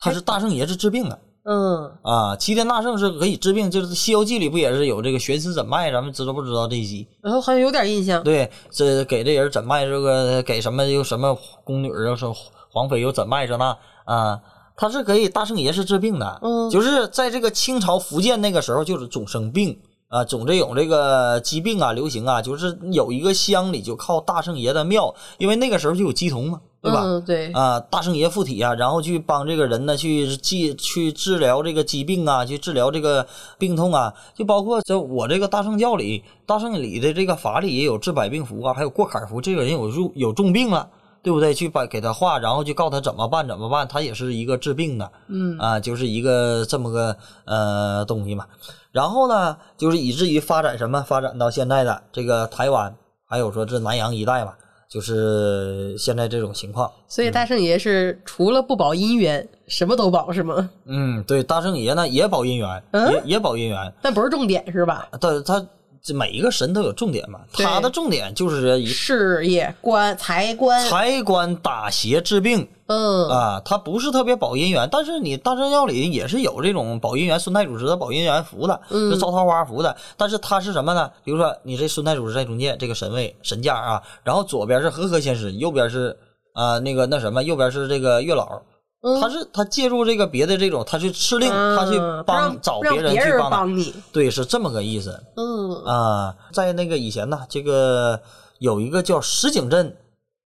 他是大圣爷是治病的。嗯啊，齐天大圣是可以治病，就是《西游记》里不也是有这个悬丝诊脉？咱们知道不知道这一集？然后，好像有点印象。对，这给这人诊脉，这个给什么又什么宫女又是皇妃又诊脉这那啊，他是可以大圣爷是治病的。嗯，就是在这个清朝福建那个时候，就是总生病啊，总这种这个疾病啊流行啊，就是有一个乡里就靠大圣爷的庙，因为那个时候就有鸡童嘛。对吧？嗯，对啊，大圣爷附体啊，然后去帮这个人呢，去治去治疗这个疾病啊，去治疗这个病痛啊，就包括这我这个大圣教里，大圣里的这个法里也有治百病符啊，还有过坎符。这个人有入有重病了，对不对？去把给他画，然后就告他怎么办怎么办，他也是一个治病的，嗯啊，就是一个这么个呃东西嘛。然后呢，就是以至于发展什么，发展到现在的这个台湾，还有说这南洋一带嘛。就是现在这种情况，所以大圣爷是除了不保姻缘，什么都保是吗？嗯，对，大圣爷呢也保姻缘，也也保姻缘，但不是重点是吧？但他这每一个神都有重点嘛，他的重点就是以事业官财官财官打邪治病，嗯啊，他不是特别保姻缘，但是你大圣教里也是有这种保姻缘，孙太主持的保姻缘符的，嗯就招桃花符的。但是他是什么呢？比如说你这孙太主持在中间，这个神位神架啊，然后左边是和合仙师，右边是啊、那个那什么，右边是这个月老。嗯他是他借助这个别的这种，他去敕令，他去嗯帮找别人人去帮对，是这么个意思嗯，啊。在那个以前呢，这个有一个叫石井镇，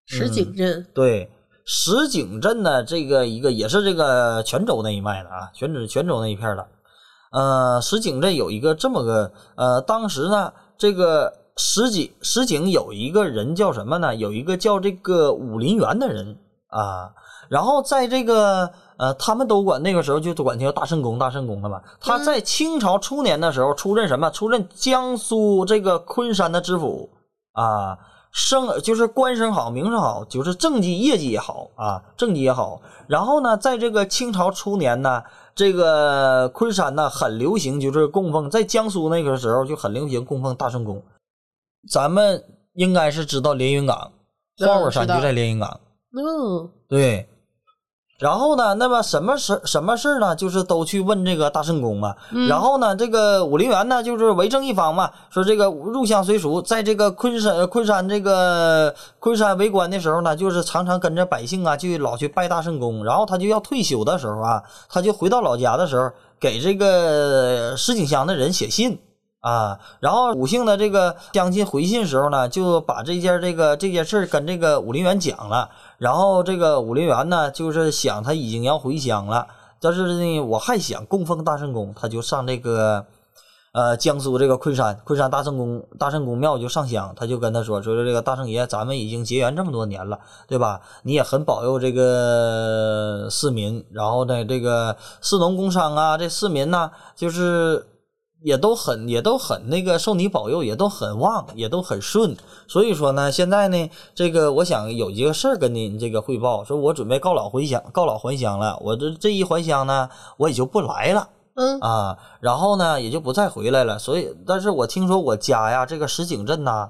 石井镇，对，石井镇呢，这个一个也是这个泉州那一脉的啊，泉州泉州那一片的。呃，石井镇有一个这么个呃，当时呢，这个石井石井有一个人叫什么呢？有一个叫这个武林元的人啊。然后在这个呃，他们都管那个时候就都管叫大圣公大圣公了嘛。他在清朝初年的时候出任什么？出任江苏这个昆山的知府啊。声就是官声好，名声好，就是政绩业绩也好啊，政绩也好。然后呢，在这个清朝初年呢，这个昆山呢很流行，就是供奉，在江苏那个时候就很流行供奉大圣公。咱们应该是知道连云港，嗯花果山就在连云港。嗯对，然后呢，那么什么事什么事儿呢？就是都去问这个大圣公嘛。然后呢，这个武陵源呢，就是为政一方嘛，说这个入乡随俗，在这个昆山呃昆山这个昆山为官的时候呢，就是常常跟着百姓啊，去老去拜大圣公。然后他就要退休的时候啊，他就回到老家的时候，给这个石井乡的人写信。啊，然后武姓的这个乡亲回信时候呢，就把这件这个这件事儿跟这个武陵源讲了。然后这个武陵源呢，就是想他已经要回乡了，但是呢，我还想供奉大圣公，他就上这个呃江苏这个昆山昆山大圣公大圣公庙就上香，他就跟他说说这个大圣爷，咱们已经结缘这么多年了，对吧？你也很保佑这个市民，然后呢，这个士农工商啊，这市民呢，就是。也都很也都很那个受你保佑，也都很旺，也都很顺。所以说呢，现在呢，这个我想有一个事儿跟您这个汇报，说我准备告老回乡，告老还乡了。我这这一还乡呢，我也就不来了嗯啊，然后呢也就不再回来了。所以，但是我听说我家呀，这个石井镇呐，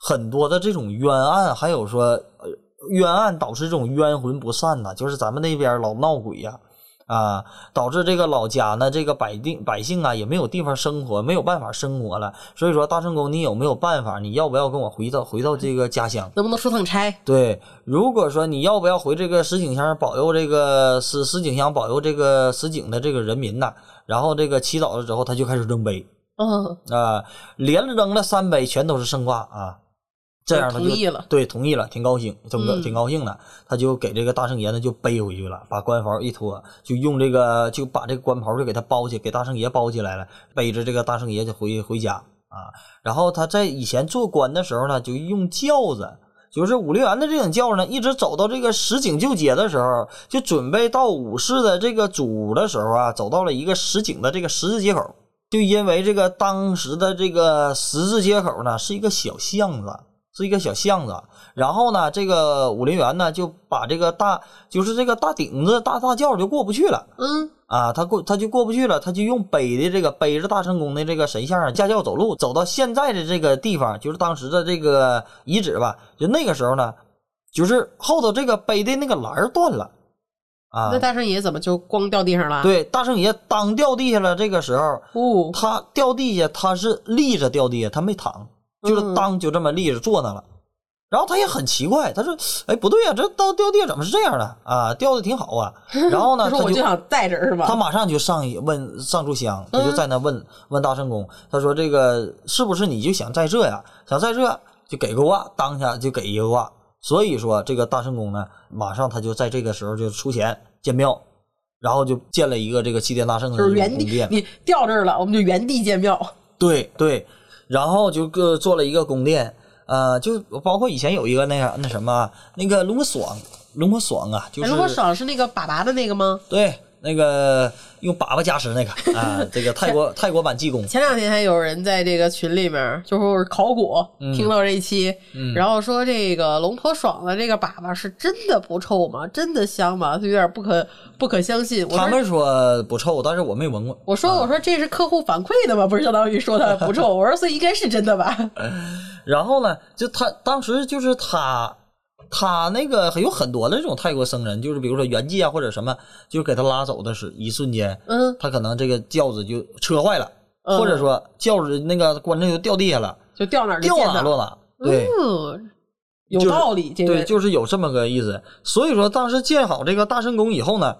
很多的这种冤案，还有说呃冤案导致这种冤魂不散呐，就是咱们那边老闹鬼呀、啊，导致这个老家呢，这个百定百姓啊也没有地方生活，没有办法生活了。所以说，大圣公，你有没有办法？你要不要跟我回到回到这个家乡？能不能出趟差？对，如果说你要不要回这个石井乡保佑这个石石井乡保佑这个石井的这个人民呐，然后这个祈祷了之后，他就开始扔杯嗯，啊，连扔了三杯，全都是圣卦啊。这样他就同意了对，同意了，挺高兴，挺高嗯挺高兴的。他就给这个大圣爷呢就背回去了，把官袍一脱，就用这个就把这个官袍就给他包起，给大圣爷包起来了，背着这个大圣爷就回回家啊。然后他在以前做官的时候呢，就用轿子。就是武陵源的这种轿呢，一直走到这个石井旧街的时候，就准备到武市的这个主的时候啊，走到了一个石井的这个十字街口。就因为这个当时的这个十字街口呢，是一个小巷子，是一个小巷子。然后呢，这个武林源呢就把这个大，就是这个大顶子、大大轿就过不去了嗯啊，他过他就过不去了，他就用背的这个背着大圣公的这个神像啊，驾轿走路，走到现在的这个地方，就是当时的这个遗址吧。就那个时候呢，就是后头这个背的那个栏儿断了啊那。大圣爷怎么就光掉地上了？，对，大圣爷当掉地下了，这个时候哦，他掉地下，他是立着掉地下，他没躺，就是嗯当就这么立着坐那了。然后他也很奇怪，他说：“哎，不对呀、这到掉地下怎么是这样的啊？掉的挺好啊。(laughs) ”然后呢，他就想在这儿是吧？他马上就上一问上炷香，他就在那问、问大圣公，他说：“这个是不是你就想在这呀？想在这就给个卦，当下就给一个卦。”所以说，这个大圣公呢，马上他就在这个时候就出钱建庙，然后就建了一个这个齐天大圣的就是原地你掉这儿了，我们就原地建庙。对对，然后就个做了一个宫殿，呃，就包括以前有一个那个那什么那个龙火爽，龙火爽啊，就是哎如果爽是那个粑粑的那个吗？对那个用粑粑加持那个 (laughs) 啊，这个泰国泰国版济公。前两天还有人在这个群里面就是考古，听到这一期，然后说这个龙婆爽的这个粑粑是真的不臭吗？真的香吗？就有点不可不可相信。他们说不臭，但是我没闻过。我说我说这是客户反馈的吗？不是相当于说它不臭？我说所以应该是真的吧。(laughs) 然后呢，就他当时就是他。他那个有很多的这种泰国僧人，就是比如说圆寂啊或者什么，就是给他拉走的是一瞬间，嗯，他可能这个轿子就车坏了，或者说轿子那个棺材就掉地下了，就掉哪掉哪落哪，对，有道理，对，就是有这么个意思。所以说当时建好这个大圣宫以后呢，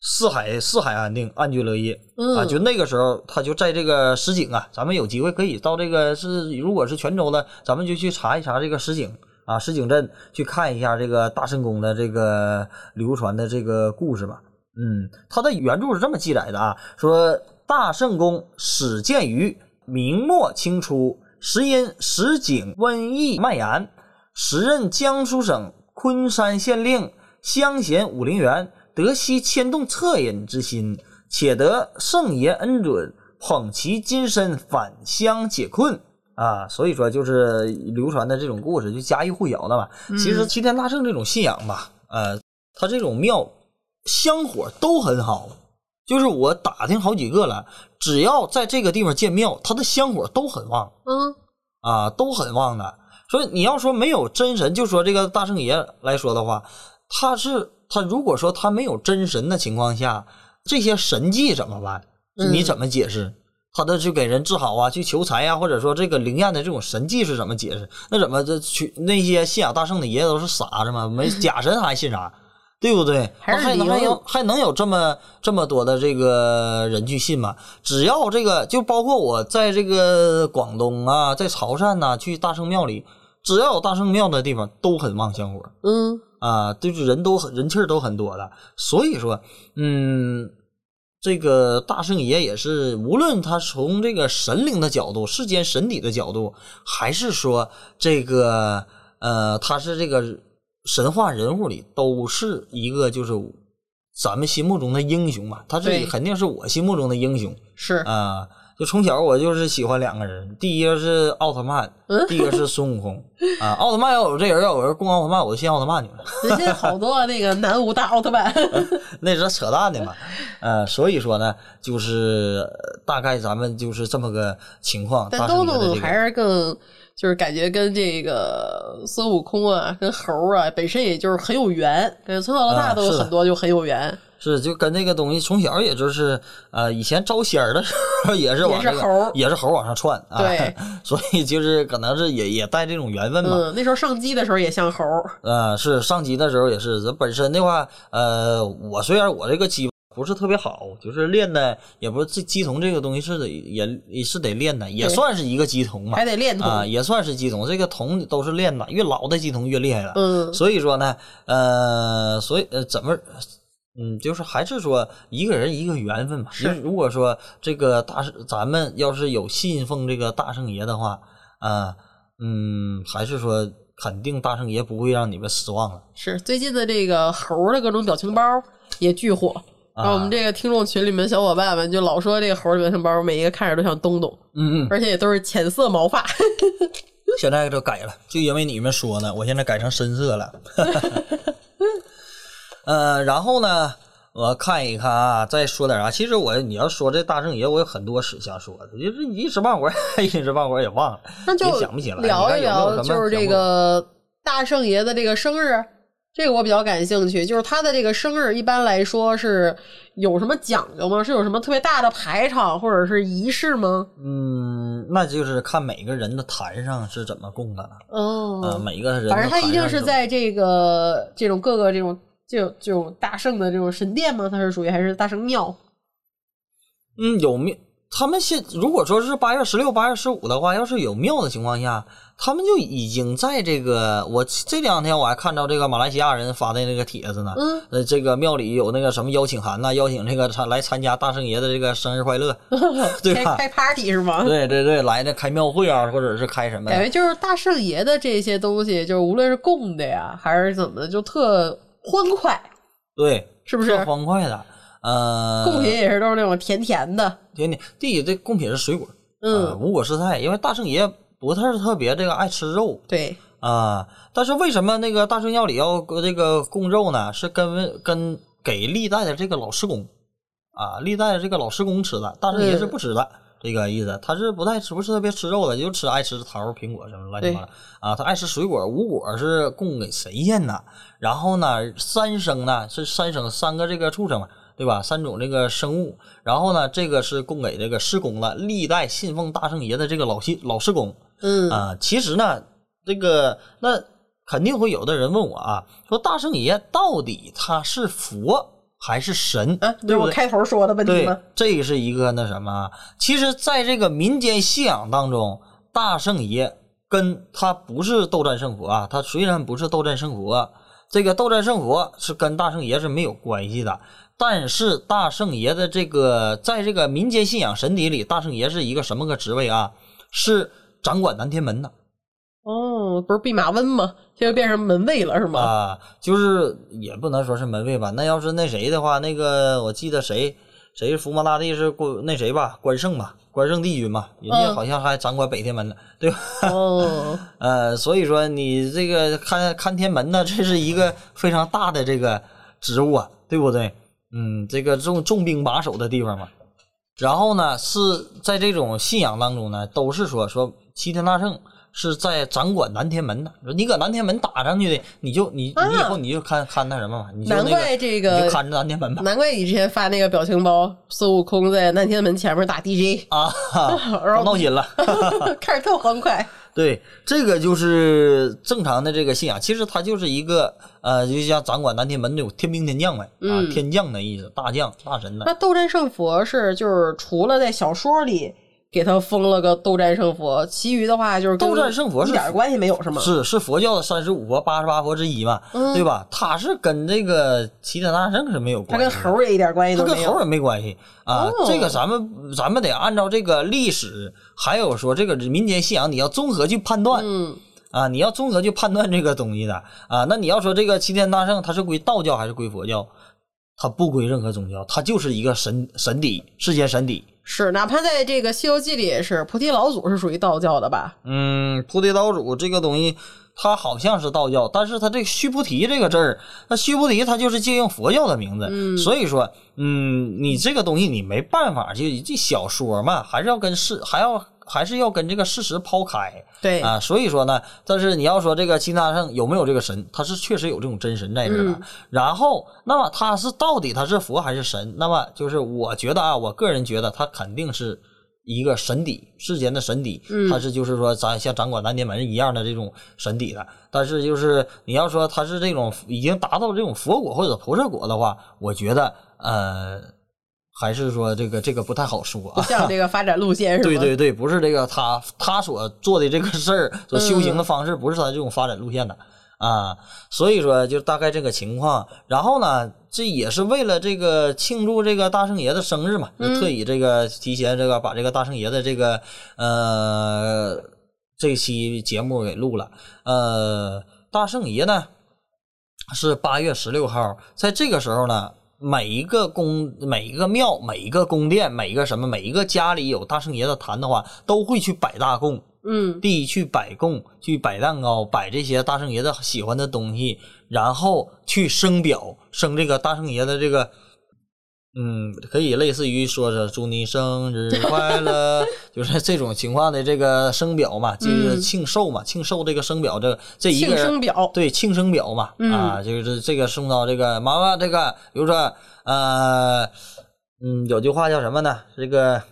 四海四海安定，安居乐业。啊，就那个时候他就在这个石井啊，咱们有机会可以到这个是如果是泉州的，咱们就去查一查这个实景。啊，石井镇去看一下这个大圣宫的这个流传的这个故事吧。嗯，它的原著是这么记载的啊，说大圣宫始建于明末清初，时因石井瘟疫蔓延，时任江苏省昆山县令乡贤武陵源得悉牵动恻隐之心，且得圣爷恩准，捧其金身返乡解困。啊，所以说就是流传的这种故事，就家喻户晓的嘛。其实齐天大圣这种信仰吧，呃，他这种庙香火都很好。就是我打听好几个了，只要在这个地方建庙，他的香火都很旺。嗯，啊，都很旺的。所以你要说没有真神，就说这个大圣爷来说的话，他是他如果说他没有真神的情况下，这些神迹怎么办？你怎么解释？他的去给人治好啊，去求财啊，或者说这个灵验的这种神迹是怎么解释？那怎么这去那些信仰大圣的爷爷都是傻子吗？没假神还信啥？对不对？还能还有还能有这么这么多的这个人去信吗？只要这个就包括我在这个广东啊，在潮汕呐，去大圣庙里，只要有大圣庙的地方都很旺香火。嗯啊，就是人都很人气儿都很多的，所以说，嗯。这个大圣爷也是，无论他从这个神灵的角度、世间神体的角度，还是说这个呃，他是这个神话人物里，都是一个就是咱们心目中的英雄嘛。他这肯定是我心目中的英雄，是啊。就从小我就是喜欢两个人，第一个是奥特曼，第一个是孙悟空啊。奥特曼要有这人，要有人供奥特曼，我就信奥特曼去了。人家好多那个南无大奥特曼，(laughs) 那是扯淡的嘛。呃，所以说呢，就是大概咱们就是这么个情况。但东东还是更就是感觉跟这个孙悟空啊，跟猴啊，本身也就是很有缘，感觉从小到大都有很多就很有缘。是，就跟那个东西从小也就是，呃，以前招仙儿的时候也是往这个，也是猴往上窜啊。对，所以就是可能是也也带这种缘分吧。嗯，那时候上机的时候也像猴。呃，是上机的时候也是。这本身的话，呃，我虽然我这个机不是特别好，就是练的也不是这机童这个东西是得也也是得练的，也算是一个机童嘛。还得练啊，也算是机童。这个童都是练的，越老的机童越厉害了。嗯。所以说呢，呃，所以呃，怎么？嗯，就是还是说一个人一个缘分嘛。是，如果说这个大圣，咱们要是有信奉这个大圣爷的话，啊，嗯，还是说肯定大圣爷不会让你们失望了。是，最近的这个猴的各种表情包也巨火，啊，我们这个听众群里面小伙伴们就老说这个猴的表情包，每一个看着都像东东，嗯嗯，而且也都是浅色毛发。(laughs) 现在就改了，就因为你们说呢，我现在改成深色了。(laughs) 呃，然后呢，我看一看啊，再说点啥？其实我你要说这大圣爷，我有很多史想说的，就是一时半会儿，一时半会儿也忘了，那就想不起来。聊一聊，就是这个大圣爷的这个生日，这个我比较感兴趣。就是他的这个生日，一般来说是有什么讲究吗？是有什么特别大的排场或者是仪式吗？嗯，那就是看每个人的坛上是怎么供的了。哦，每个人，反正他一定是在这个这种各个这种。就就大圣的这种神殿吗？它是属于还是大圣庙？嗯，有庙。他们现如果说是八月十六、八月十五的话，要是有庙的情况下，他们就已经在这个。我这两天我还看到这个马来西亚人发的那个帖子呢。嗯。呃，这个庙里有那个什么邀请函呐，邀请这个参来参加大圣爷的这个生日快乐 (laughs) (laughs) 对吧？开 party 是吗？对对对，来那开庙会啊，或者是开什么？感觉就是大圣爷的这些东西，就是无论是供的呀，还是怎么的，就特欢快。对，是不是欢快的？呃，贡品也是都是那种甜甜的，甜甜。第一，这贡品是水果，嗯呃无果蔬菜，因为大圣爷不太是特别这个爱吃肉对，啊。但是为什么那个大圣药里要这个供肉呢？是跟跟给历代的这个老师公啊，历代的这个老师公吃的，大圣爷是不吃的。这个意思，他是不太吃，不是特别吃肉的，就吃爱吃桃、苹果什么乱七八糟啊。他爱吃水果，五果是供给神仙的。然后呢，三生呢是三生三个这个畜生嘛，对吧？三种这个生物。然后呢，这个是供给这个施工的，历代信奉大圣爷的这个老信老施工嗯啊。其实呢，这个那肯定会有的人问我啊，说大圣爷到底他是佛还是神？啊，对？我开头说的问题对吗？，这是一个那什么，其实在这个民间信仰当中，大圣爷跟他不是斗战胜佛啊，他虽然不是斗战胜佛，这个斗战胜佛是跟大圣爷是没有关系的。但是大圣爷的这个，在这个民间信仰神邸里，大圣爷是一个什么个职位啊？是掌管南天门的哦，不是弼马温吗？现在变成门卫了是吗？啊，就是也不能说是门卫吧。那要是那谁的话，那个我记得谁谁是伏魔大帝是关那谁吧，关胜吧，关胜帝君嘛，人家嗯好像还掌管北天门呢，对吧？哦，(laughs) 呃，所以说你这个看看天门呢，这是一个非常大的这个职务啊，对不对？嗯，这个重重兵把守的地方嘛。然后呢，是在这种信仰当中呢，都是说说齐天大圣是在掌管南天门的。你搁南天门打上去的，你就你你以后你就看看那什么吧，你就那难个怪这你个就看着南天门吧。难怪你之前发那个表情包，孙悟空在南天门前面打 DJ，啊，然 (laughs) 后闹心了。看着特欢快。(laughs) 对，这个就是正常的这个信仰，其实它就是一个呃，就像掌管南天门那种天兵天将呗，啊，嗯天将的意思，大将大神的。那斗战胜佛是就是除了在小说里给他封了个斗战胜佛，其余的话就是斗战胜佛是一点关系没有，是吗？是是佛教的三十五佛、八十八佛之一嘛，嗯对吧？他是跟这个齐天大圣是没有他跟关系的，猴儿也一点关系都没有。他跟猴儿也没关系啊。哦这个咱们咱们得按照这个历史，还有说这个民间信仰，你要综合去判断。嗯，啊，你要综合去判断这个东西的啊。那你要说这个齐天大圣，他是归道教还是归佛教？他不归任何宗教，他就是一个神神邸，世间神邸。是，哪怕在这个《西游记》里也是，菩提老祖是属于道教的吧？嗯，菩提老祖这个东西，它好像是道教，但是它这个须菩提这个字儿，那须菩提它就是借用佛教的名字，嗯所以说，嗯，你这个东西你没办法，就这小说嘛，还是要跟是，还要还是要跟这个事实抛开。对，啊，所以说呢，但是你要说这个齐天大圣有没有这个神，他是确实有这种真神在这儿的。嗯然后，那么他是到底他是佛还是神？那么就是我觉得啊，我个人觉得他肯定是一个神邸，世间的神邸，嗯他是就是说咱像掌管南天门一样的这种神邸的。但是就是你要说他是这种已经达到这种佛果或者菩萨果的话，我觉得呃，还是说这个这个不太好说不啊。像这个发展路线是吧？对对对，不是这个他他所做的这个事儿，所修行的方式，不是他这种发展路线的啊。所以说，就大概这个情况。然后呢，这也是为了这个庆祝这个大圣爷的生日嘛，就特意这个提前这个把这个大圣爷的这个呃这期节目给录了。呃，大圣爷呢是八月十六号，在这个时候呢。每一个宫、每一个庙、每一个宫殿、每一个什么、每一个家里有大圣爷的坛的话，都会去摆大供，嗯，第一去摆供，去摆蛋糕，摆这些大圣爷的喜欢的东西，然后去升表，升这个大圣爷的这个，嗯，可以类似于说是祝你生日快乐，(laughs) 就是这种情况的这个生表嘛，就是庆寿嘛，庆寿这个生表，这这一个人生表，对庆生表嘛，嗯啊，就是这个送到这个妈妈这个，比如说呃，嗯，有句话叫什么呢？这个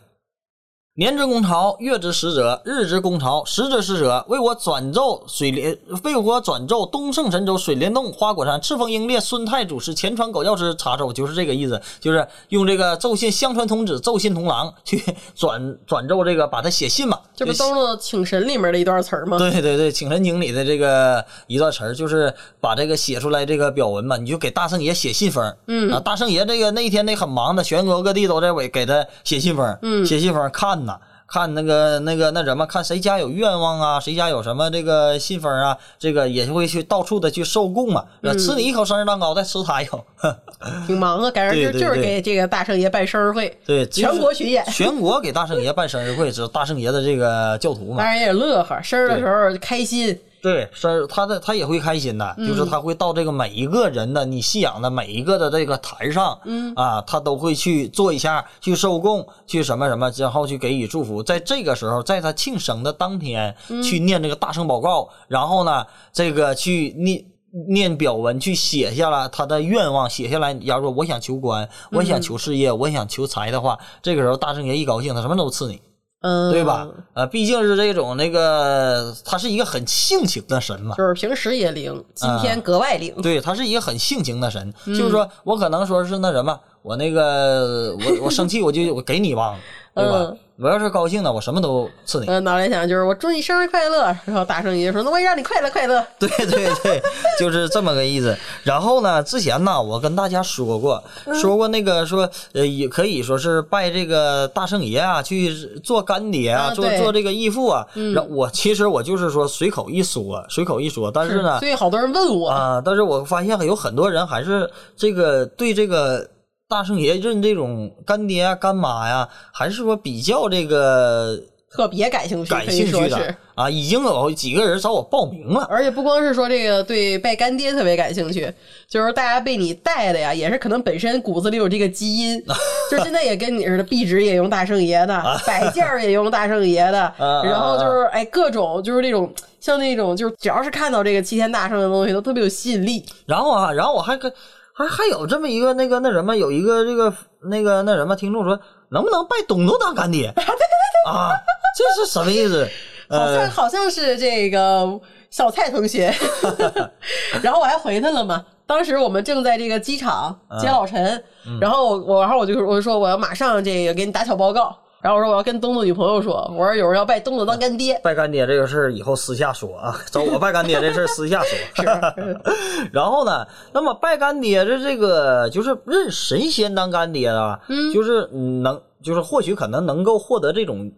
年之公曹，月之使者，日之公曹，时之使者，为我转奏水帘，为我转奏东胜神州水帘洞花果山赤峰英烈孙太祖师前传狗药师查奏，就是这个意思，就是用这个奏信相传童子奏信童郎去转转奏这个，把它写信嘛，这不都是请神里面的一段词儿吗？对对对，请神经里的这个一段词儿，就是把这个写出来这个表文嘛，你就给大圣爷写信封。嗯啊，大圣爷这个那一天那很忙的，全国各地都在给给他写信封，嗯写信封看呐，看那个那个那什么，看谁家有愿望啊，谁家有什么这个信封啊，这个也会去到处的去受供嘛。吃你一口生日蛋糕，再吃他一口，(laughs) 挺忙啊，赶上就就是给这个大圣爷办生日会，对，全国巡演，全国给大圣爷办生日会，是大圣爷的这个教徒嘛。当然也乐呵，生日的时候开心。对，是他的他也会开心的，就是他会到这个每一个人的你信仰的每一个的这个坛上，嗯啊，他都会去做一下，去受供，去什么什么，然后去给予祝福。在这个时候，在他庆生的当天，去念这个大圣报告，然后呢，这个去念念表文，去写下了他的愿望，写下来。假如说我想求官，我想求事业，我想求财的话，这个时候大圣爷一高兴，他什么都赐你。嗯，对吧？呃，毕竟是这种那个，他是一个很性情的神嘛，就是平时也灵，今天格外灵。对，他是一个很性情的神，就是说我可能说是那什么，我那个我我生气我就我给你吧，对吧？我要是高兴呢，我什么都赐你。嗯，脑袋想就是我祝你生日快乐，然后大圣爷说那我也让你快乐快乐。对 (laughs) 对对，就是这么个意思。然后呢，之前呢，我跟大家说过，说过那个说呃，也可以说是拜这个大圣爷啊，去做干爹啊，做做这个义父啊。然后我其实我就是说随口一说，随口一说，但是呢，所以好多人问我啊，但是我发现有很多人还是这个对这个。大圣爷认这种干爹啊、干妈呀，还是说比较这个特别感兴趣，感兴趣的啊，已经有几个人找我报名了。而且不光是说这个对拜干爹特别感兴趣，就是大家被你带的呀，也是可能本身骨子里有这个基因，(laughs) 就现在也跟你似的，壁纸也用大圣爷的，摆件也用大圣爷的，然后就是哎各种就是那种像那种就是只要是看到这个齐天大圣的东西都特别有吸引力。然后啊，然后我还跟。还还有这么一个那个那什么，有一个这个那个那什么听众说，能不能拜东东当干爹？(laughs) 对对对啊，这是什么意思？(laughs) 好像好像是这个小蔡同学，(laughs) 然后我还回他了嘛。当时我们正在这个机场接老陈，然后我然后我就我就说我要马上这个给你打小报告。然后我说我要跟东东女朋友说，我说有人要拜东东当干爹，拜干爹这个事儿以后私下说啊，找我拜干爹这事儿私下说。(laughs) 然后呢，那么拜干爹的这个就是认神仙当干爹啊，就是能就是或许可能能够获得这种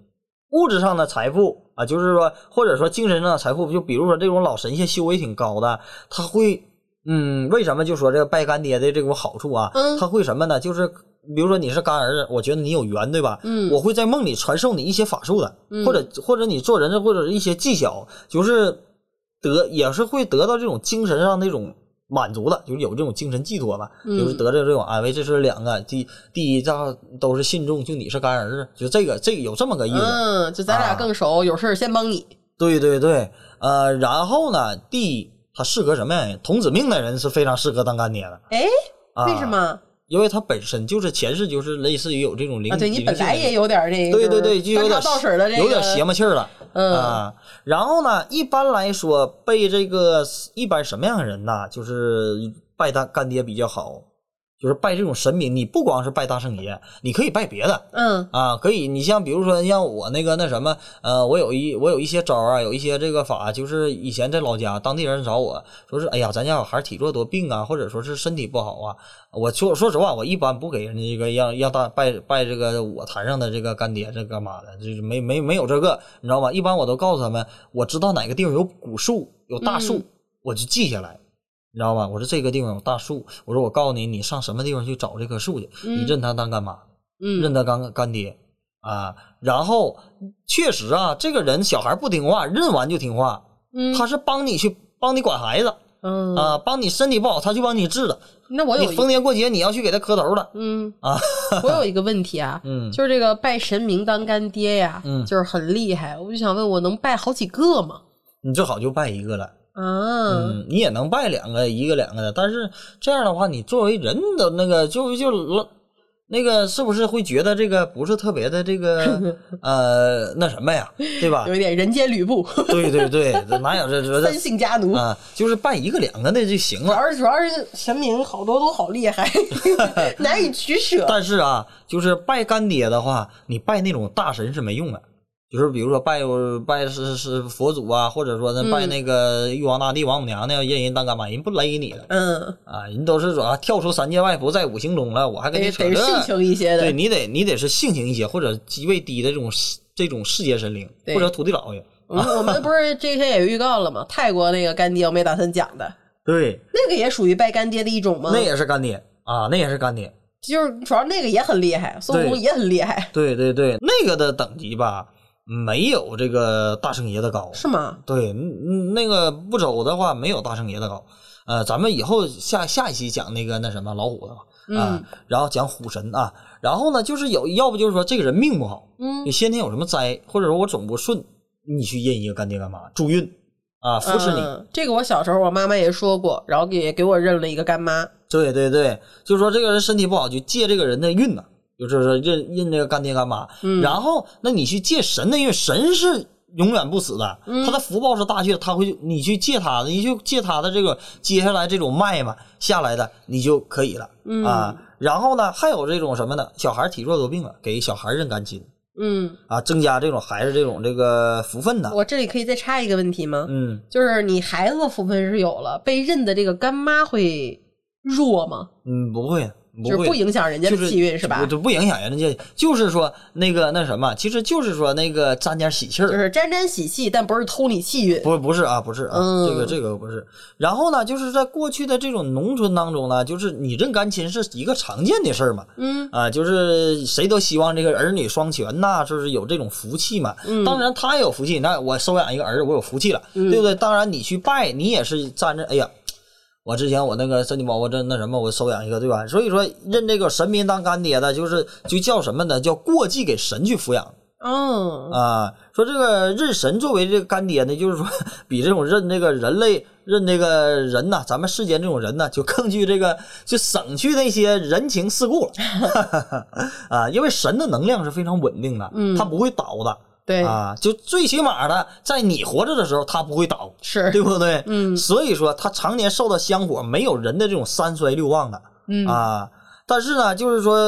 物质上的财富啊，就是说或者说精神上的财富，就比如说这种老神仙修为挺高的，他会嗯，为什么就说这个拜干爹的这种好处啊？他会什么呢？就是。比如说你是干儿子，我觉得你有缘，对吧？嗯，我会在梦里传授你一些法术的，或者或者你做人或者一些技巧，就是得也是会得到这种精神上那种满足的，就是有这种精神寄托吧，就是得到这种安慰。这是两个，第第一，这都是信众，就你是干儿子，就这个这个有这么个意思。嗯，就咱俩更熟，有事先帮你。对对对，呃，然后呢，第他适合什么呀？童子命的人是非常适合当干爹的。哎，为什么？因为他本身就是前世就是类似于有这种灵，对你本来也有点这个，对对对，就有点倒水的这个，有点邪魔气儿了，嗯啊。然后呢，一般来说，被这个一般什么样的人呢？就是拜他干爹比较好。就是拜这种神明，你不光是拜大圣爷，你可以拜别的，嗯啊，可以。你像比如说像我那个那什么，呃，我有一我有一些招啊，有一些这个法，就是以前在老家当地人找我说是，哎呀，咱家小孩体弱多病啊，或者说是身体不好啊，我说说实话，我一般不给人家这个让让大拜拜这个我坛上的这个干爹这干嘛的，就是没没没有这个，你知道吗？一般我都告诉他们，我知道哪个地方有古树有大树，我就记下来。你知道吧？我说这个地方有大树，我说我告诉你，你上什么地方去找这棵树去？你认他当干妈，认他当干爹啊。然后确实啊，这个人小孩不听话，认完就听话。他是帮你去帮你管孩子，啊，帮你身体不好，他去帮你治的。那我有逢年过节你要去给他磕头了。嗯啊，我有一个问题啊，(laughs) 嗯，就是这个拜神明当干爹呀，嗯，就是很厉害。我就想问，我能拜好几个吗？你最好就拜一个了。嗯，你也能拜两个，一个两个的，但是这样的话，你作为人的那个就就那个是不是会觉得这个不是特别的这个 (laughs) 呃那什么呀，对吧？有一点人间吕布。对对对，哪有这 (laughs) 这三姓家奴啊？就是拜一个两个的就行了。而主要是神明好多都好厉害，(laughs) 难以取舍。但是啊，就是拜干爹的话，你拜那种大神是没用的。就是比如说拜拜是是佛祖啊，或者说那拜那个玉皇大帝、王母娘娘，认人当干妈，人不勒你了嗯，啊，人都是说啊跳出三界外，不在五行中了，我还跟你得扯这性情一些的，对你得你得是性情一些，或者级位低的这种这种世界神灵，或者土地老爷。我们我 (laughs) 们不是这天也预告了吗？泰国那个干爹我没打算讲的，对，那个也属于拜干爹的一种吗？那也是干爹啊，那也是干爹。就是主要那个也很厉害，孙悟空也很厉害，对对对，那个的等级吧，没有这个大圣爷的高。是吗？对，那个不走的话，没有大圣爷的高。呃，咱们以后下下一期讲那个那什么老虎的吧，啊、嗯然后讲虎神啊，然后呢，就是有要不就是说这个人命不好，嗯你先天有什么灾，或者说我总不顺，你去认一个干爹干妈助运啊，扶持你。嗯这个我小时候我妈妈也说过，然后也给我认了一个干妈。对对对，就是说这个人身体不好，就借这个人的运呢，就是说认认这个干爹干妈。嗯然后，那你去借神的因为，神是永远不死的，嗯他的福报是大去，他会你去借他的，你就借他的这个接下来这种脉嘛下来的，你就可以了、嗯啊。然后呢，还有这种什么呢？小孩体弱多病了，给小孩认干亲嗯，啊，增加这种孩子这种这个福分的。我这里可以再插一个问题吗？嗯就是你孩子的福分是有了，被认的这个干妈会弱吗？嗯，不会，不就是会不影响人家的就是气运是吧？就不影响人家，就是说那个那什么，其实就是说那个沾点喜气儿，就是沾沾喜气，但不是偷你气运。不不是啊，不是啊，嗯这个这个不是。然后呢，就是在过去的这种农村当中呢，就是你认干亲是一个常见的事儿嘛，嗯啊，就是谁都希望这个儿女双全呐，就是有这种福气嘛。嗯当然他也有福气，那我收养一个儿子，我有福气了，嗯对不对？当然你去拜，你也是沾着，哎呀。我之前我那个身体宝宝这那什么，我收养一个，对吧？所以说认这个神明当干爹的，就是就叫什么呢？叫过继给神去抚养。嗯，啊，说这个认神作为这个干爹呢，就是说比这种认这个人类认这个人呐，咱们世间这种人呢，就更具这个就省去那些人情世故了 (laughs) 啊，因为神的能量是非常稳定的，嗯他不会倒的对，啊，就最起码的，在你活着的时候，它不会倒，是，对不对？嗯所以说它常年受到香火，没有人的这种三衰六旺的。嗯啊。但是呢，就是说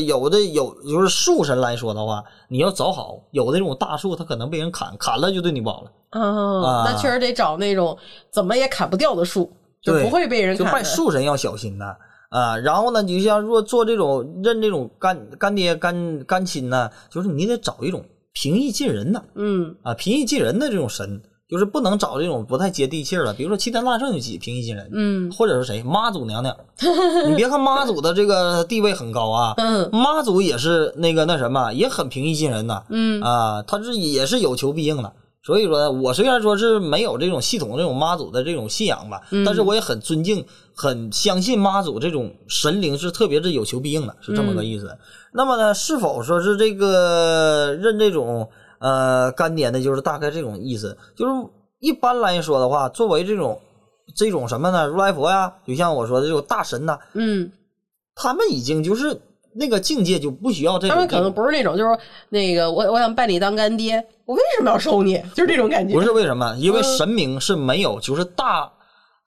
有的有，就是树神来说的话，你要找好，有的这种大树，它可能被人砍，砍了就对你不好了。哦，啊那确实得找那种怎么也砍不掉的树，就不会被人就拜砍。树神要小心呐啊。然后呢，你就像若做这种认这种干干爹干干亲呢，就是你得找一种平易近人的嗯啊，平易近人的这种神，就是不能找这种不太接地气儿的，比如说齐天大圣就几平易近人，嗯或者是谁妈祖娘娘，你别看妈祖的这个地位很高啊，嗯妈祖也是那个那什么，也很平易近人的。嗯啊，他是也是有求必应的。所以说，我虽然说是没有这种系统这种妈祖的这种信仰吧，嗯但是我也很尊敬、很相信妈祖这种神灵是特别是有求必应的，是这么个意思。那么呢，是否说是这个认这种呃干爹呢？就是大概这种意思。就是一般来说的话，作为这种这种什么呢？如来佛呀，就像我说的这种大神呐，嗯，他们已经就是那个境界就不需要这种。他们可能不是那种，就是那个我我想拜你当干爹，我为什么要收你？就是这种感觉。不是为什么？因为嗯神明是没有，就是大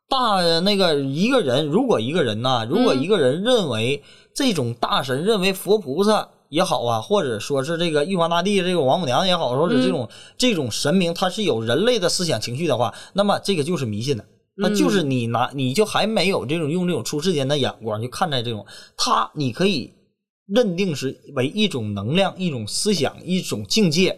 大那个一个人，如果一个人呐、如果嗯一个人认为这种大神，认为佛菩萨也好啊，或者说是这个玉皇大帝、这个王母娘也好，或者这嗯。种、这种神明，他是有人类的思想情绪的话，那么这个就是迷信的。那就是嗯你拿，你就还没有这种用这种出世间的眼光去看待这种，他你可以认定是为一种能量、一种思想、一种境界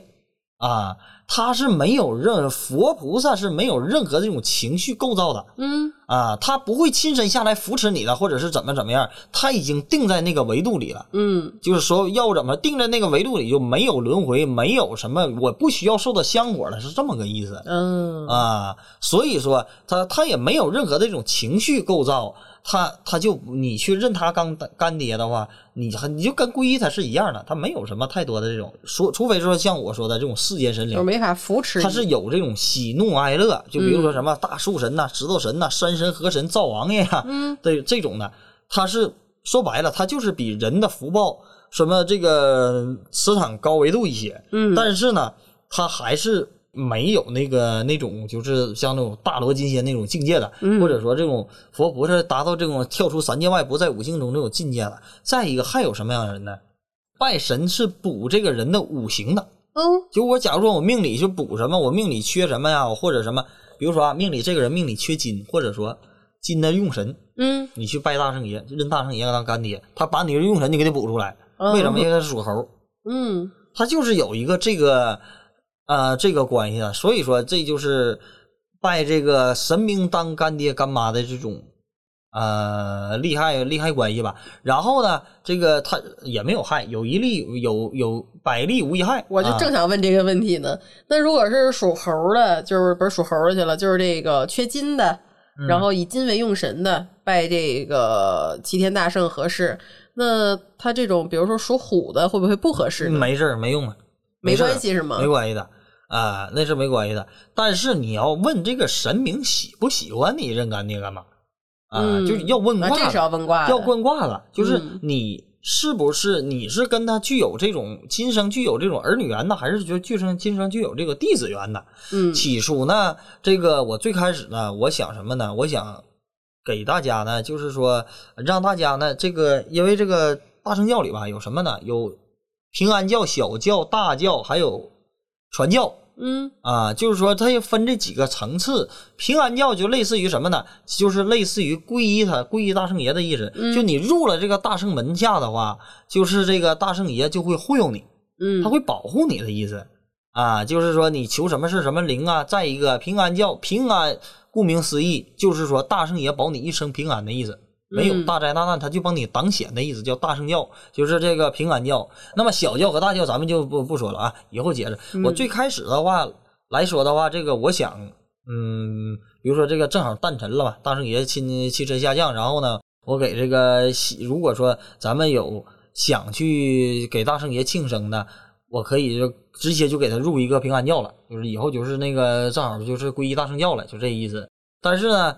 啊，他是没有任佛菩萨是没有任何这种情绪构造的嗯啊，他不会亲身下来扶持你的，或者是怎么怎么样，他已经定在那个维度里了。嗯就是说要怎么定在那个维度里，就没有轮回，没有什么，我不需要受到香火了，是这么个意思。嗯啊，所以说他他也没有任何的这种情绪构造，他他就你去认他干干爹的话，你你就跟皈依他是一样的，他没有什么太多的这种说，除非说像我说的这种世间神灵，就没法扶持。他是有这种喜怒哀乐，就比如说什么大树神呐、石头神呐、山神、河神、灶王爷呀，嗯对这种的，他是说白了，他就是比人的福报什么这个磁场高维度一些，嗯但是呢，他还是没有那个那种就是像那种大罗金仙那种境界的，嗯。或者说这种佛菩萨达到这种跳出三界外不在五行中这种境界了。再一个，还有什么样的人呢？拜神是补这个人的五行的，嗯，就我假如说我命里就补什么，我命里缺什么呀，或者什么，比如说啊，命里这个人命里缺金，或者说金的用神，嗯，你去拜大圣爷，认大圣爷当干爹，他把你的用神你给他补出来，嗯为什么？因为他是属猴，嗯，他就是有一个这个呃这个关系啊，所以说这就是拜这个神明当干爹干妈的这种呃厉害厉害关系吧。然后呢，这个他也没有害，有一利有有百利无一害。我就啊正想问这个问题呢。那如果是属猴的，就是不是属猴的去了，就是这个缺金的，嗯然后以金为用神的，拜这个齐天大圣合适。那他这种，比如说属虎的，会不会不合适？没事儿没用啊，没关系是吗没关系的啊、那是没关系的。但是你要问这个神明喜不喜欢你认干爹干妈啊、嗯就是要问卦这是要问卦，要问卦了，就是嗯你是不是你是跟他具有这种今生具有这种儿女缘呢，还是就今生今生具有这个弟子缘呢？嗯起初呢，这个我最开始呢，我想什么呢？我想给大家呢，就是说让大家呢，这个因为这个大乘教里吧，有什么呢？有平安教、小教、大教，还有传教。嗯啊，就是说它也分这几个层次。平安教就类似于什么呢？就是类似于皈依他皈依大圣爷的意思。嗯就你入了这个大圣门下的话，就是这个大圣爷就会护佑你，嗯，他会保护你的意思。啊，就是说你求什么是什么灵啊。再一个，平安教平安，顾名思义，就是说大圣爷保你一生平安的意思。没有嗯大灾大难，他就帮你挡险的意思，叫大圣教，就是这个平安教。那么小教和大教咱们就不不说了啊，以后接着。我最开始的话来说的话，这个我想，嗯，比如说这个正好诞辰了吧，大圣爷亲汽车下降，然后呢，我给这个喜如果说咱们有想去给大圣爷庆生的，我可以就直接就给他入一个平安教了，就是以后就是那个正好就是皈依大圣教了，就这意思。但是呢，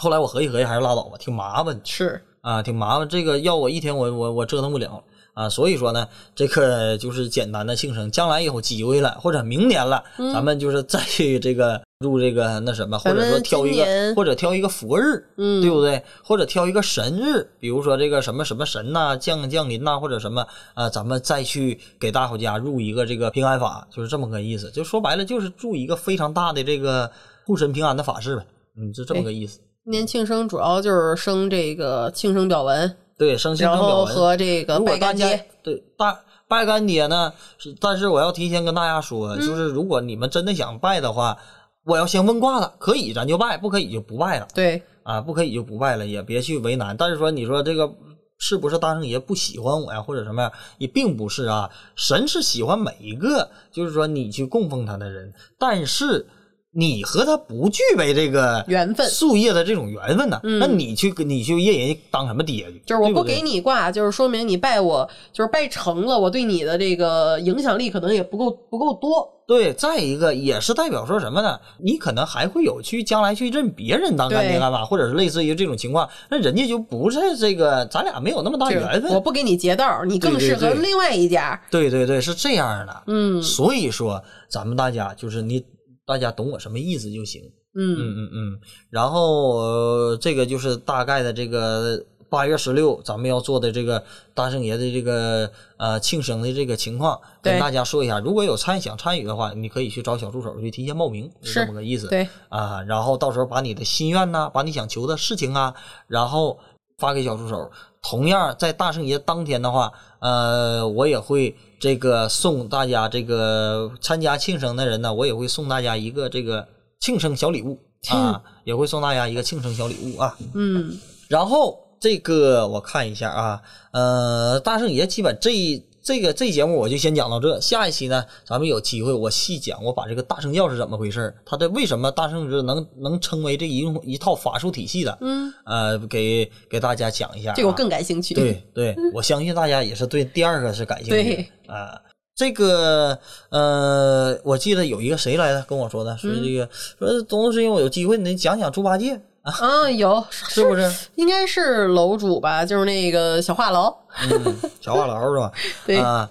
后来我合计合计还是拉倒吧，挺麻烦是啊，挺麻烦。这个要我一天我我我折腾不了啊，所以说呢，这个就是简单的庆生。将来有机会了，或者明年了，咱们就是再去这个入这个那什么，或者说挑一个或者挑一个佛日，嗯对不对？或者挑一个神日，比如说这个什么什么神呐、降降临呐、或者什么啊，咱们再去给大伙家入一个这个平安法，就是这么个意思。就说白了，就是入一个非常大的这个护身平安的法事呗，嗯，就这么个意思。今年庆生主要就是生这个庆生表文，对，生信然后生表文。和这个拜干爹。对大拜干爹呢，是但是我要提前跟大家说，嗯就是如果你们真的想拜的话，我要先问卦了，可以咱就拜，不可以就不拜了对，啊，不可以就不拜了，也别去为难。但是说你说这个是不是大圣爷不喜欢我呀，或者什么呀？也并不是啊，神是喜欢每一个，就是说你去供奉他的人，但是。你和他不具备这个缘分树叶的这种缘分呢，嗯那你去跟你去认人家当什么爹去？就是我不给你挂，就是说明你拜我，就是拜成了，我对你的这个影响力可能也不够不够多。对，再一个也是代表说什么呢？你可能还会有去将来去认别人当干爹干妈，或者是类似于这种情况，那人家就不是这个，咱俩没有那么大就是缘分。我不给你劫道，你更适合另外一家。对对对，是这样的。嗯所以说咱们大家就是你大家懂我什么意思就行。嗯嗯，嗯嗯。然后、呃这个就是大概的这个八月十六咱们要做的这个大圣爷的这个呃庆生的这个情况，跟大家说一下。如果有参想参与的话，你可以去找小助手去提前报名，是是这么个意思。对，啊，然后到时候把你的心愿呐，把你想求的事情啊，然后发给小助手。同样在大圣爷当天的话，呃，我也会这个送大家这个参加庆生的人呢，我也会送大家一个这个庆生小礼物啊，也会送大家一个庆生小礼物啊。嗯然后这个我看一下啊，呃，大圣爷基本这这个这节目我就先讲到这，下一期呢，咱们有机会我细讲，我把这个大圣教是怎么回事儿，它的为什么大圣之能能称为这一种一套法术体系的，嗯，呃，给给大家讲一下、啊。这个我更感兴趣。(laughs) 对对，我相信大家也是对第二个是感兴趣对的啊。这个呃，我记得有一个谁来的跟我说的，说这个、说董老师，兄我有机会，你讲讲猪八戒，啊，(laughs) 有是不是？应该是楼主吧，就是那个小话痨。(laughs) 嗯，小话痨是吧？对啊，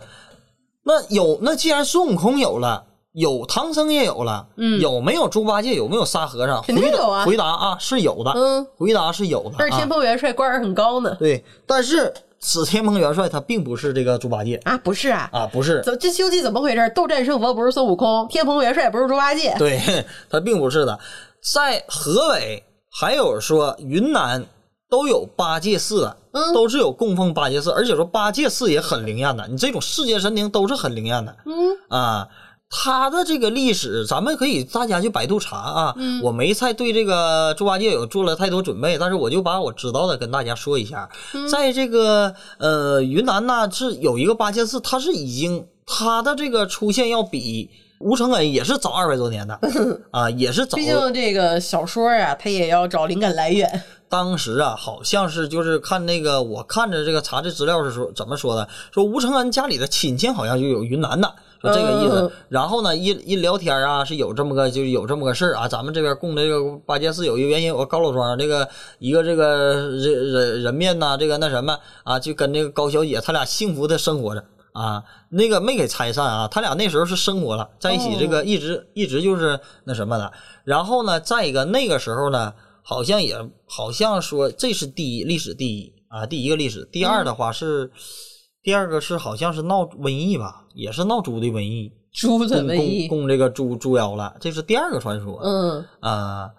那有那既然孙悟空有了，有唐僧也有了，嗯有没有猪八戒？有没有沙和尚？肯定有啊回答啊，是有的，嗯，回答是有的。但是天啊、蓬元帅官儿很高呢。对，但是此天蓬元帅他并不是这个猪八戒啊，不是啊，啊，不是，怎这《西游记》怎么回事？斗战胜佛不是孙悟空，天蓬元帅不是猪八戒，对 (laughs) 他并不是的，在河北还有说云南都有八戒寺的，嗯都是有供奉八戒寺，而且说八戒寺也很灵验的，你这种世界神灵都是很灵验的，嗯啊。他的这个历史，咱们可以大家去百度查啊。嗯我没太对这个猪八戒有做了太多准备，但是我就把我知道的跟大家说一下。嗯在这个呃云南呢，是有一个八戒寺，它是已经它的这个出现要比吴承恩也是早二百多年的 (laughs) 啊，也是早毕竟这个小说呀、他也要找灵感来源。当时啊，好像是就是看那个，我看着这个查这资料是说怎么说的？说吴承恩家里的亲戚好像就有云南的，说这个意思。嗯然后呢，一一聊天啊，是有这么个就是有这么个事儿啊。咱们这边供这个八戒寺有一个原因，我高老庄这个一个这个人人人面呐，这个那什么啊，就跟这个高小姐他俩幸福的生活着。啊，那个没给拆散啊，他俩那时候是生活了，在一起，这个一直、一直就是那什么的。然后呢，再一个那个时候呢，好像也好像说这是第一历史第一啊，第一个历史。第二的话是、第二个是好像是闹瘟疫吧，也是闹猪的瘟疫，猪的供瘟疫，供供这个猪猪妖了，这是第二个传说。嗯啊，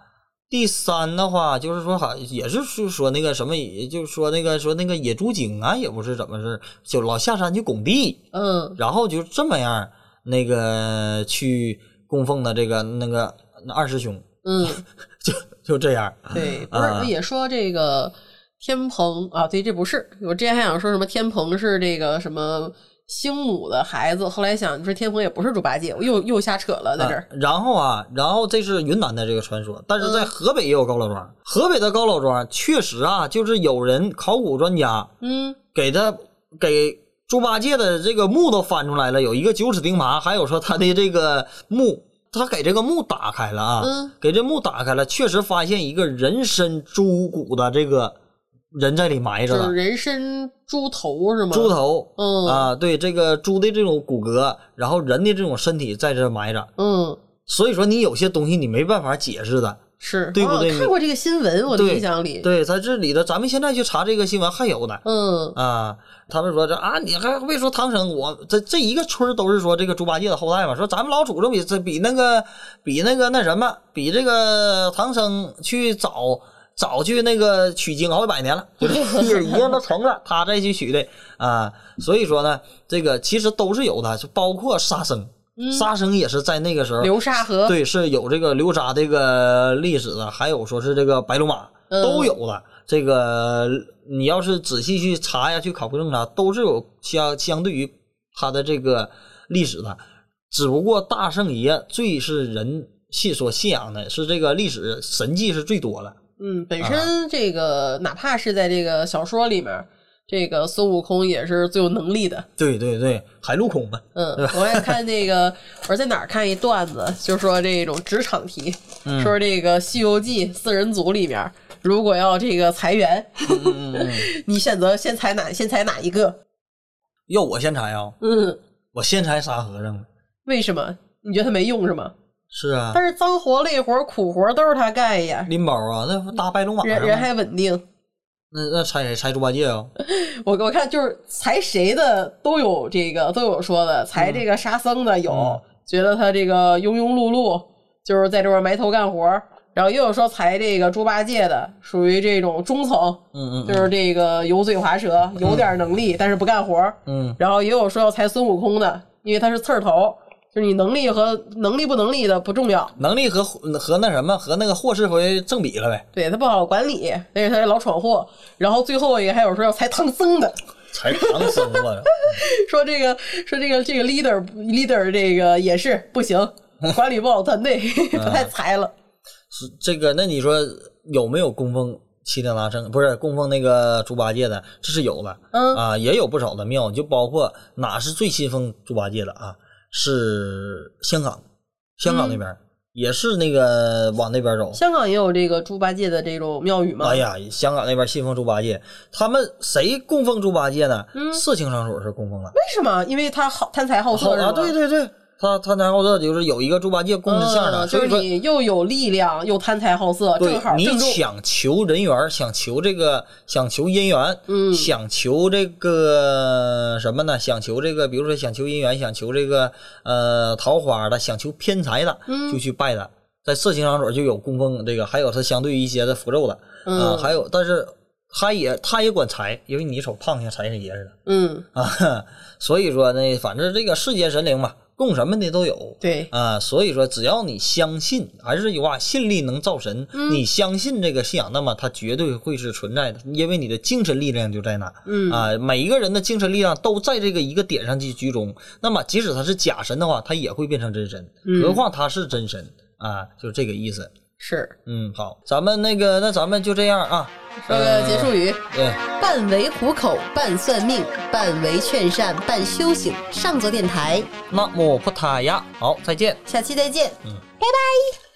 第三的话就是说，好也是说说那个什么，也就是说那个说那个野猪精啊，也不是怎么是，就老下山去拱地，嗯然后就这么样那个去供奉的这个那个那二师兄，嗯，(laughs) 就就这样。对，(laughs) 不啊是也说这个天蓬啊？对，这不是我之前还想说什么天蓬是这个什么星母的孩子，后来想说天蓬也不是猪八戒，我又又瞎扯了，在这儿。啊然后啊，然后这是云南的这个传说，但嗯是在河北也有高老庄。河北的高老庄确实啊，就是有人考古专家嗯给他给猪八戒的这个墓都翻出来了，有一个九齿钉耙，还有说他的这个墓，他给这个墓打开了啊，嗯给这墓打开了，确实发现一个人身猪骨的这个人在里埋着了。就是。人参猪头是吗？猪头，嗯。啊，对这个猪的这种骨骼，然后人的这种身体在这埋着，嗯，所以说你有些东西你没办法解释的，是，对不对？哦看过这个新闻，我的对印象里。对，在这里的，咱们现在去查这个新闻还有呢，嗯。啊，他们说这啊，你还别说唐僧，我这这一个村都是说这个猪八戒的后代嘛，说咱们老祖宗比这比那个比那个那什么，比这个唐僧去早早去那个取经好几百年了，(laughs) 就是已经都成了，他再去取的啊，所以说呢，这个其实都是有的，就包括沙僧，沙僧也是在那个时候流沙河。对，是有这个流沙这个历史的，还有说是这个白龙马嗯都有的。这个你要是仔细去查呀，去考证啊，都是有相相对于他的这个历史的。只不过大圣爷最是人信所信仰的是这个历史神迹是最多了。嗯，本啊身这个哪怕是在这个小说里面，这个孙悟空也是最有能力的。对对对，海陆空嘛，嗯，我也看那个，我是在哪儿看一段子，就说这种职场题，嗯说这个《西游记》四人组里面，如果要这个裁员，(laughs) 你选择先裁哪？先裁哪一个？要我先裁啊，嗯，我先裁沙和尚。为什么？你觉得他没用是吗？是啊，但是脏活累活苦活都是他干呀，拎包啊，那搭白龙马吗人人还稳定。那那猜谁？猜猪八戒啊？(laughs) 我我看就是裁谁的都有这个都有说的，裁这个沙僧的有、嗯觉得他这个庸庸碌碌，就是在这边埋头干活儿，然后也有说裁这个猪八戒的，属于这种中层，嗯嗯就是这个油嘴滑舌，有点能力、但是不干活儿，嗯然后也有说要裁孙悟空的，因为他是刺儿头，就是你能力和能力不能力的不重要，能力和和那什么和那个霍世辉正比了呗，对他不好管理，而且他是老闯祸，然后最后一个还有说要裁唐僧的。才唐僧啊，(laughs) 说这个说这个这个 leader leader 这个也是不行，(laughs) 管理不好团队，(laughs) 不太裁了。是这个那你说有没有供奉七天大圣？不是供奉那个猪八戒的，这是有的，嗯啊，也有不少的庙，就包括哪是最信奉猪八戒的啊？是香港，香港那边、也是那个往那边走。香港也有这个猪八戒的这种庙宇吗？哎呀，香港那边信奉猪八戒，他们谁供奉猪八戒呢？嗯色情场所是供奉的。为什么？因为他好贪财好色？啊，对对对，他贪财好色就是有一个猪八戒供着像的，嗯就是所以说你又有力量，又贪财好色，正好你。想求人缘，想求这个，想求姻缘，嗯想求这个什么呢？想求这个，比如说想求姻缘，想求这个呃桃花的，想求偏财的，嗯就去拜他。在色情场所就有供奉这个，还有他相对一些的符咒的，啊、嗯还有，但是他也他也管财，因为你瞅胖像财神爷似的嗯，啊，(laughs) 所以说呢，反正这个世间神灵嘛，供什么的都有，对，啊，所以说只要你相信，还是这句话，信力能造神。嗯你相信这个信仰，那么它绝对会是存在的，因为你的精神力量就在那。嗯啊，每一个人的精神力量都在这个一个点上去集中。那么即使他是假神的话，他也会变成真神，嗯何况他是真神啊，就这个意思。是嗯，好，咱们那个，那咱们就这样啊。说个结束语。对，半为糊口，半算命，半为劝善，半修行。上座电台，那么不塔呀，好，再见。下期再见。嗯拜拜。